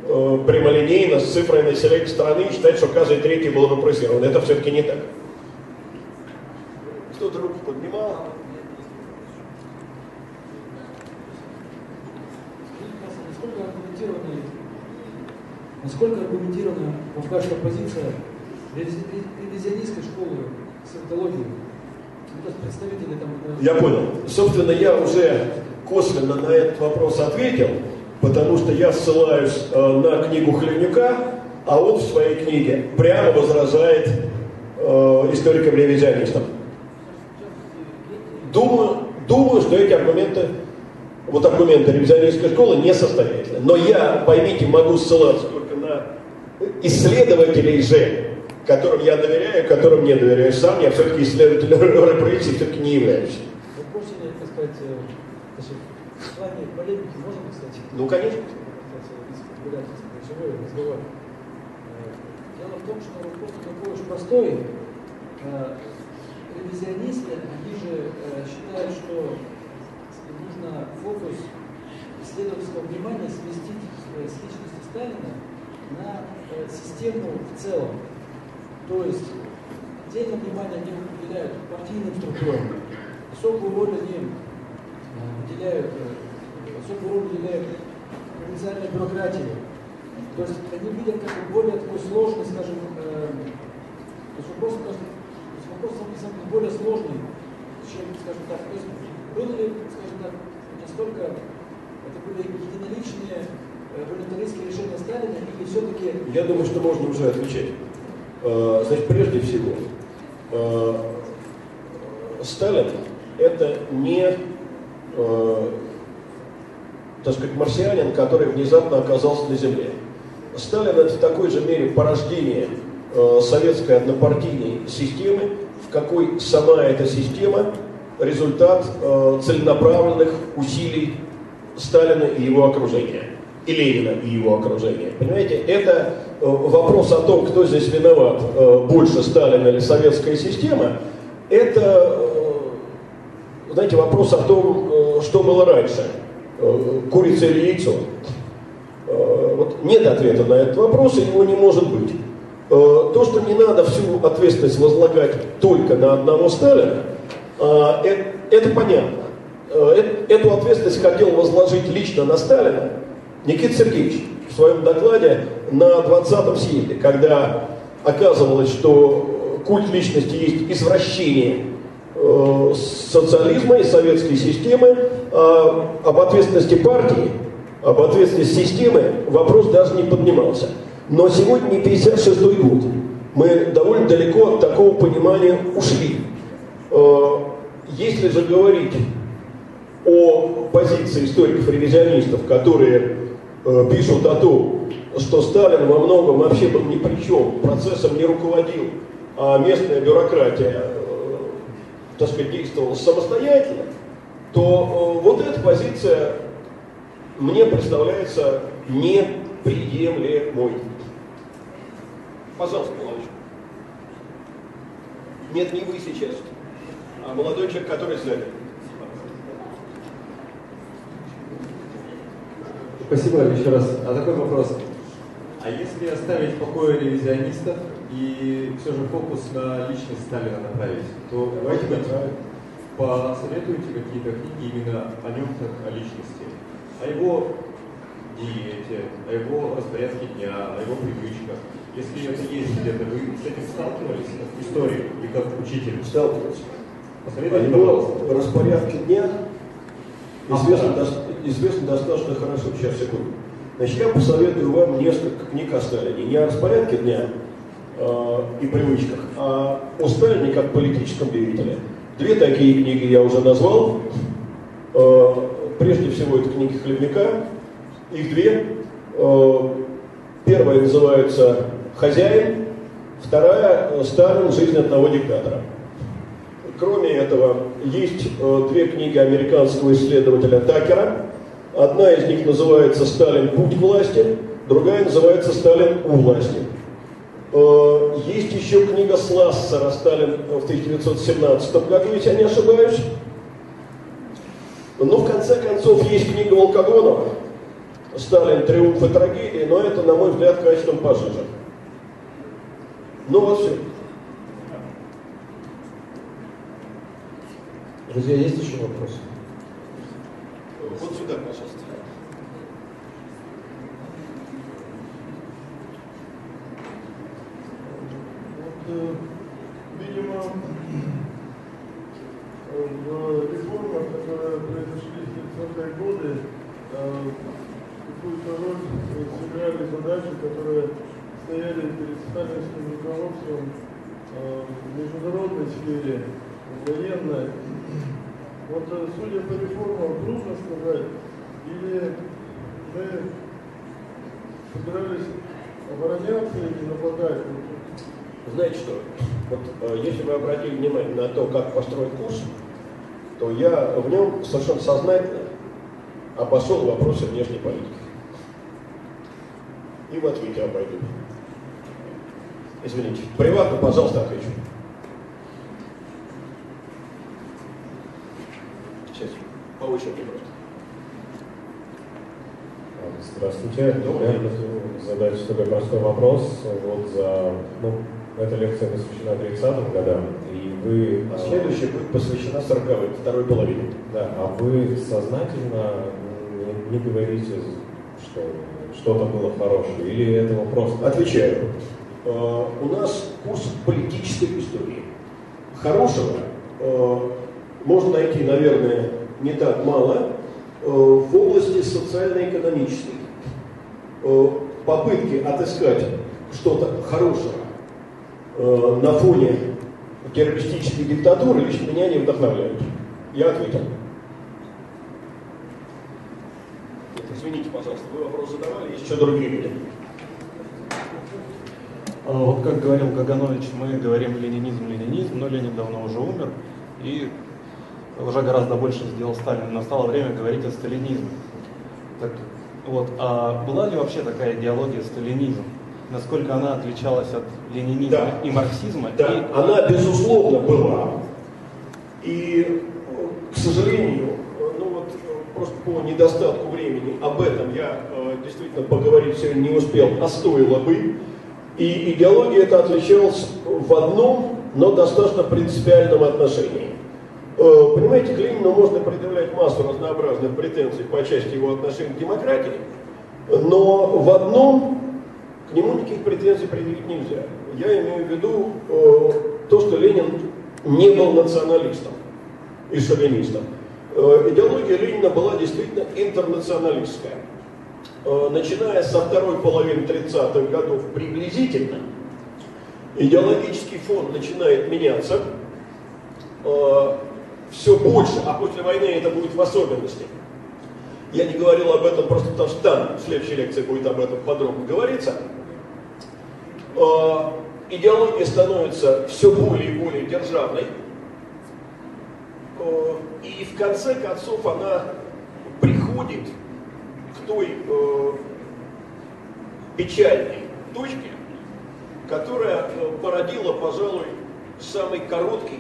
A: э, прямолинейно с цифрой населения страны и считать, что каждый третий был репрессирован. Это все-таки не так. Кто-то руку поднимал.
D: Насколько аргументирована, насколько аргументирована ваша позиция ревизионистской школы сектологии? Ну, представители там...
A: Я понял. Собственно, я уже косвенно на этот вопрос ответил, потому что я ссылаюсь э, на книгу Хлевнюка, а он в своей книге прямо возражает э, историкам-ревизионистам. Думаю, думаю, что эти аргументы, вот аргументы ревизионистской школы несостоятельны. Но я, поймите, могу ссылаться только на исследователей же, которым я доверяю, которым не доверяю сам. Я все-таки исследователь репрессий все-таки не являюсь.
D: Вы можете, так сказать, э, с вами полемики можно, кстати?
A: Ну, конечно.
D: Э, Дело в том, что вопрос такой уж простой. Э, ревизионисты, они же э, считают, что нужно фокус исследовательского внимания сместить э, с личности Сталина на э, систему в целом. То есть отдельное внимание они уделяют партийным структурам, особую роль они уделяют, особую роль уделяют провинциальной бюрократии. То есть они видят как более такой сложный, скажем, э, то есть вопрос, кажется, вопрос деле более сложный, чем, скажем так, то есть было ли, скажем так, настолько это были единоличные э, волюнтаристские решения Сталина или все-таки...
A: Я думаю, что можно уже отвечать. Э, значит, прежде всего, э, Сталин это не, так сказать, марсианин, который внезапно оказался на Земле. Сталин это в такой же мере порождение советской однопартийной системы, какой сама эта система результат целенаправленных усилий Сталина и его окружения, и Ленина и его окружения. Понимаете, это э, вопрос о том, кто здесь виноват, э, больше Сталина или советская система, это, э, знаете, вопрос о том, что было раньше, курица или яйцо. Вот нет ответа на этот вопрос, и его не может быть. То, что не надо всю ответственность возлагать только на одного Сталина, это понятно. Э, эту ответственность хотел возложить лично на Сталина Никита Сергеевич в своем докладе на 20-м съезде, когда оказывалось, что культ личности есть извращение э, социализма и советской системы, а об ответственности партии, об ответственности системы вопрос даже не поднимался. Но сегодня не 56 год. Мы довольно далеко от такого понимания ушли. Э, если же говорить о позиции историков-ревизионистов, которые э, пишут о том, что Сталин во многом вообще был ни при чем, процессом не руководил, а местная бюрократия, э, так сказать, действовала самостоятельно, то вот эта позиция мне представляется неприемлемой. Пожалуйста, молодой. Нет, не вы сейчас, а молодой человек, который сзади.
E: Спасибо еще раз. А такой вопрос. А если оставить в покое ревизионистов и все же фокус на личность Сталина направить, то
A: Давайте
E: посоветуете какие-то книги именно о нем как о личности, о его диете, о его распорядке дня, о его привычках. Если это есть где-то, вы с этим сталкивались в истории и как учитель?
A: Сталкивался.
E: Посоветуйте, пожалуйста.
A: распорядке дня известно, до, известно достаточно хорошо. Сейчас, секунду. Значит, я посоветую вам несколько книг о Сталине. Не о распорядке дня э, и привычках, а о Сталине как политическом деятеле. Две такие книги я уже назвал. Э, прежде всего, это книги Хлебника. Их две. Э, первая называется «Хозяин», вторая «Сталин. Жизнь одного диктатора». Кроме этого, есть э, две книги американского исследователя Такера. Одна из них называется «Сталин. Путь к власти», другая называется «Сталин у власти». Э, есть еще книга Слассера «Сталин в 1917 году», если я не ошибаюсь. Но в конце концов есть книга Волкогонова «Сталин. Триумф и трагедия», но это, на мой взгляд, качеством пожиже. Ну вот все.
F: Друзья, есть еще вопросы?
A: Вот сюда, пожалуйста.
G: Вот, э, видимо, в реформах, которые произошли в 30-е годы, какую-то роль сыграли задачи, которые стояли перед сталинским руководством э, в международной сфере, в военной. Вот э, судя по реформам, трудно сказать, или мы собирались обороняться или нападать.
A: Знаете что, вот э, если вы обратили внимание на то, как построен курс, то я в нем совершенно сознательно обошел вопросы внешней политики. И в ответе обойду. Извините. Приватно, пожалуйста, отвечу. Сейчас. По очереди просто.
F: А, здравствуйте. Добрый день. Задать такой простой вопрос. Вот за, ну, эта лекция посвящена 30-м годам, и вы...
A: А следующая будет посвящена 40 второй половине.
F: Да, а вы сознательно не, не говорите, что что-то было хорошее, или этого просто...
A: Отвечаю. Э, у нас курс политической истории. Хорошего э, можно найти, наверное, не так мало э, в области социально-экономической. Попытки отыскать что-то хорошее на фоне террористической диктатуры лично меня не вдохновляют. Я ответил. Извините, пожалуйста, вы вопрос задавали, есть еще другие люди.
H: А вот как говорил Гаганович, мы говорим ленинизм, ленинизм, но Ленин давно уже умер, и уже гораздо больше сделал Сталин. Настало время говорить о сталинизме. Так, вот, а была ли вообще такая идеология сталинизм? Насколько она отличалась от ленинизма да. и марксизма?
A: Да,
H: и...
A: она безусловно была. И, к сожалению, просто по недостатку времени об этом я э, действительно поговорить сегодня не успел, а стоило бы. И идеология это отличалась в одном, но достаточно принципиальном отношении. Э, понимаете, к Ленину можно предъявлять массу разнообразных претензий по части его отношения к демократии, но в одном к нему никаких претензий предъявить нельзя. Я имею в виду э, то, что Ленин не был националистом и шовинистом. Э, идеология Ленина была действительно интернационалистская. Э, начиная со второй половины 30-х годов приблизительно, идеологический фон начинает меняться э, все больше, а после войны это будет в особенности. Я не говорил об этом просто потому, что там в следующей лекции будет об этом подробно говориться. Идеология становится все более и более державной, Э, и в конце концов она приходит той э, печальной точке, которая э, породила, пожалуй, самый короткий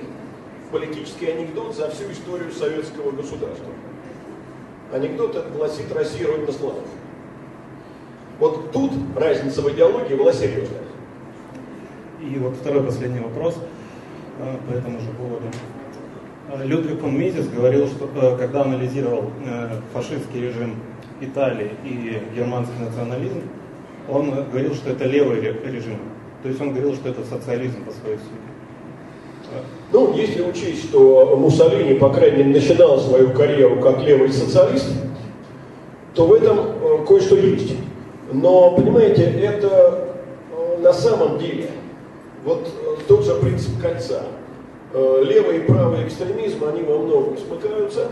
A: политический анекдот за всю историю советского государства. Анекдот этот гласит «Россия родина славов». Вот тут разница в идеологии была серьезная.
H: И вот второй последний вопрос по этому же поводу. Людвиг фон Мизис говорил, что э, когда анализировал э, фашистский режим Италии и германский национализм, он говорил, что это левый режим. То есть он говорил, что это социализм по своей сути.
A: Ну, если учесть, что Муссолини, по крайней мере, начинал свою карьеру как левый социалист, то в этом э, кое-что есть. Но, понимаете, это на самом деле вот тот же принцип кольца – Э, левый и правый экстремизм, они во многом смыкаются.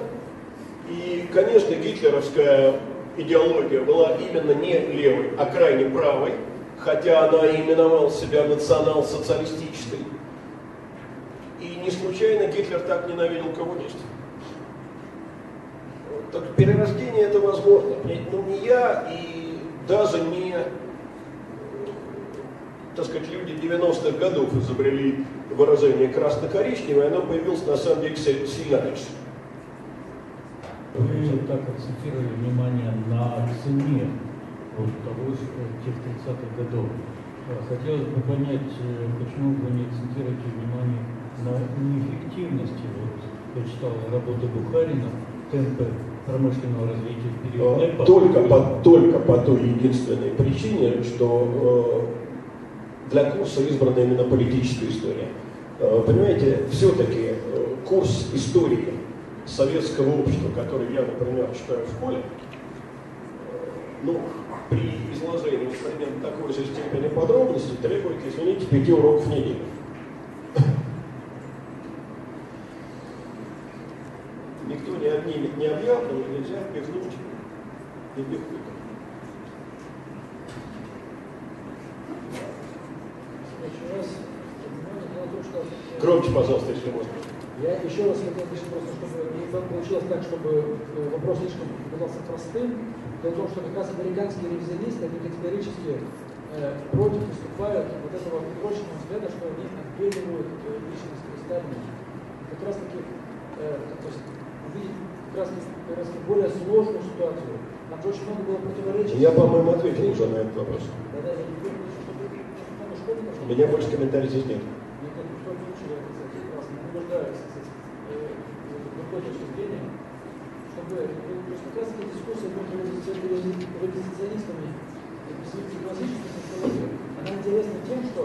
A: И, конечно, гитлеровская идеология была именно не левой, а крайне правой, хотя она именовала себя национал-социалистической. И не случайно Гитлер так ненавидел коммунистов. Так перерождение это возможно. Но не я и даже не так сказать, люди 90-х годов изобрели выражение красно-коричневое, оно появилось на самом деле сильно раньше.
C: Вы так акцентировали внимание на цене вот того, тех 30-х годов. Хотелось бы понять, э, почему вы не акцентируете внимание на неэффективности. Вот я читал работу Бухарина «Темпы промышленного развития в период
A: а, только по, только по той единственной причине, что э, для курса избрана именно политическая история. Э, понимаете, все-таки э, курс истории советского общества, который я, например, читаю в школе, ну, при изложении примерно такой же степени подробности требует, извините, пяти уроков в неделю. Никто не обнимет необъятного, нельзя впихнуть и впихнуть. Громче, пожалуйста, если можно.
D: Я еще раз хотел пишет просто, чтобы не получилось так, чтобы э, вопрос слишком показался простым. Дело в том, что как раз американские ревизионисты, они категорически э, против выступают вот этого прочного взгляда, что они отбеливают э, личность Сталина. Как раз таки, э, то есть увидеть как раз, как раз более сложную ситуацию. Там же очень много было противоречий.
A: Я, по-моему, ответил уже на этот вопрос.
D: Да-да, я не думаю, что много школьников.
A: У меня больше комментариев здесь нет.
D: Мне как в том случае, я, кстати, в другой точке зрения, чтобы, то есть как раз эта дискуссия между революционистами и представителями классической социологии, она интересна тем, что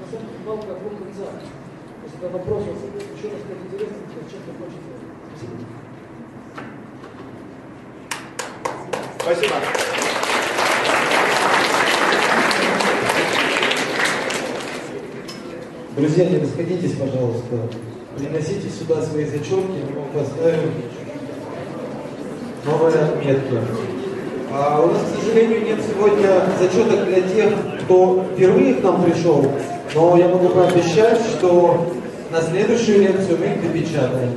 D: на самом деле палка о двух концах. То есть это вопрос, вот, еще раз сказать, интересно, чем закончится. Спасибо.
A: Спасибо.
I: Друзья, не расходитесь, пожалуйста. Приносите сюда свои зачетки, мы вам поставим новые отметки. А у нас, к сожалению, нет сегодня зачеток для тех, кто впервые к нам пришел, но я могу пообещать, что на следующую лекцию мы их допечатаем.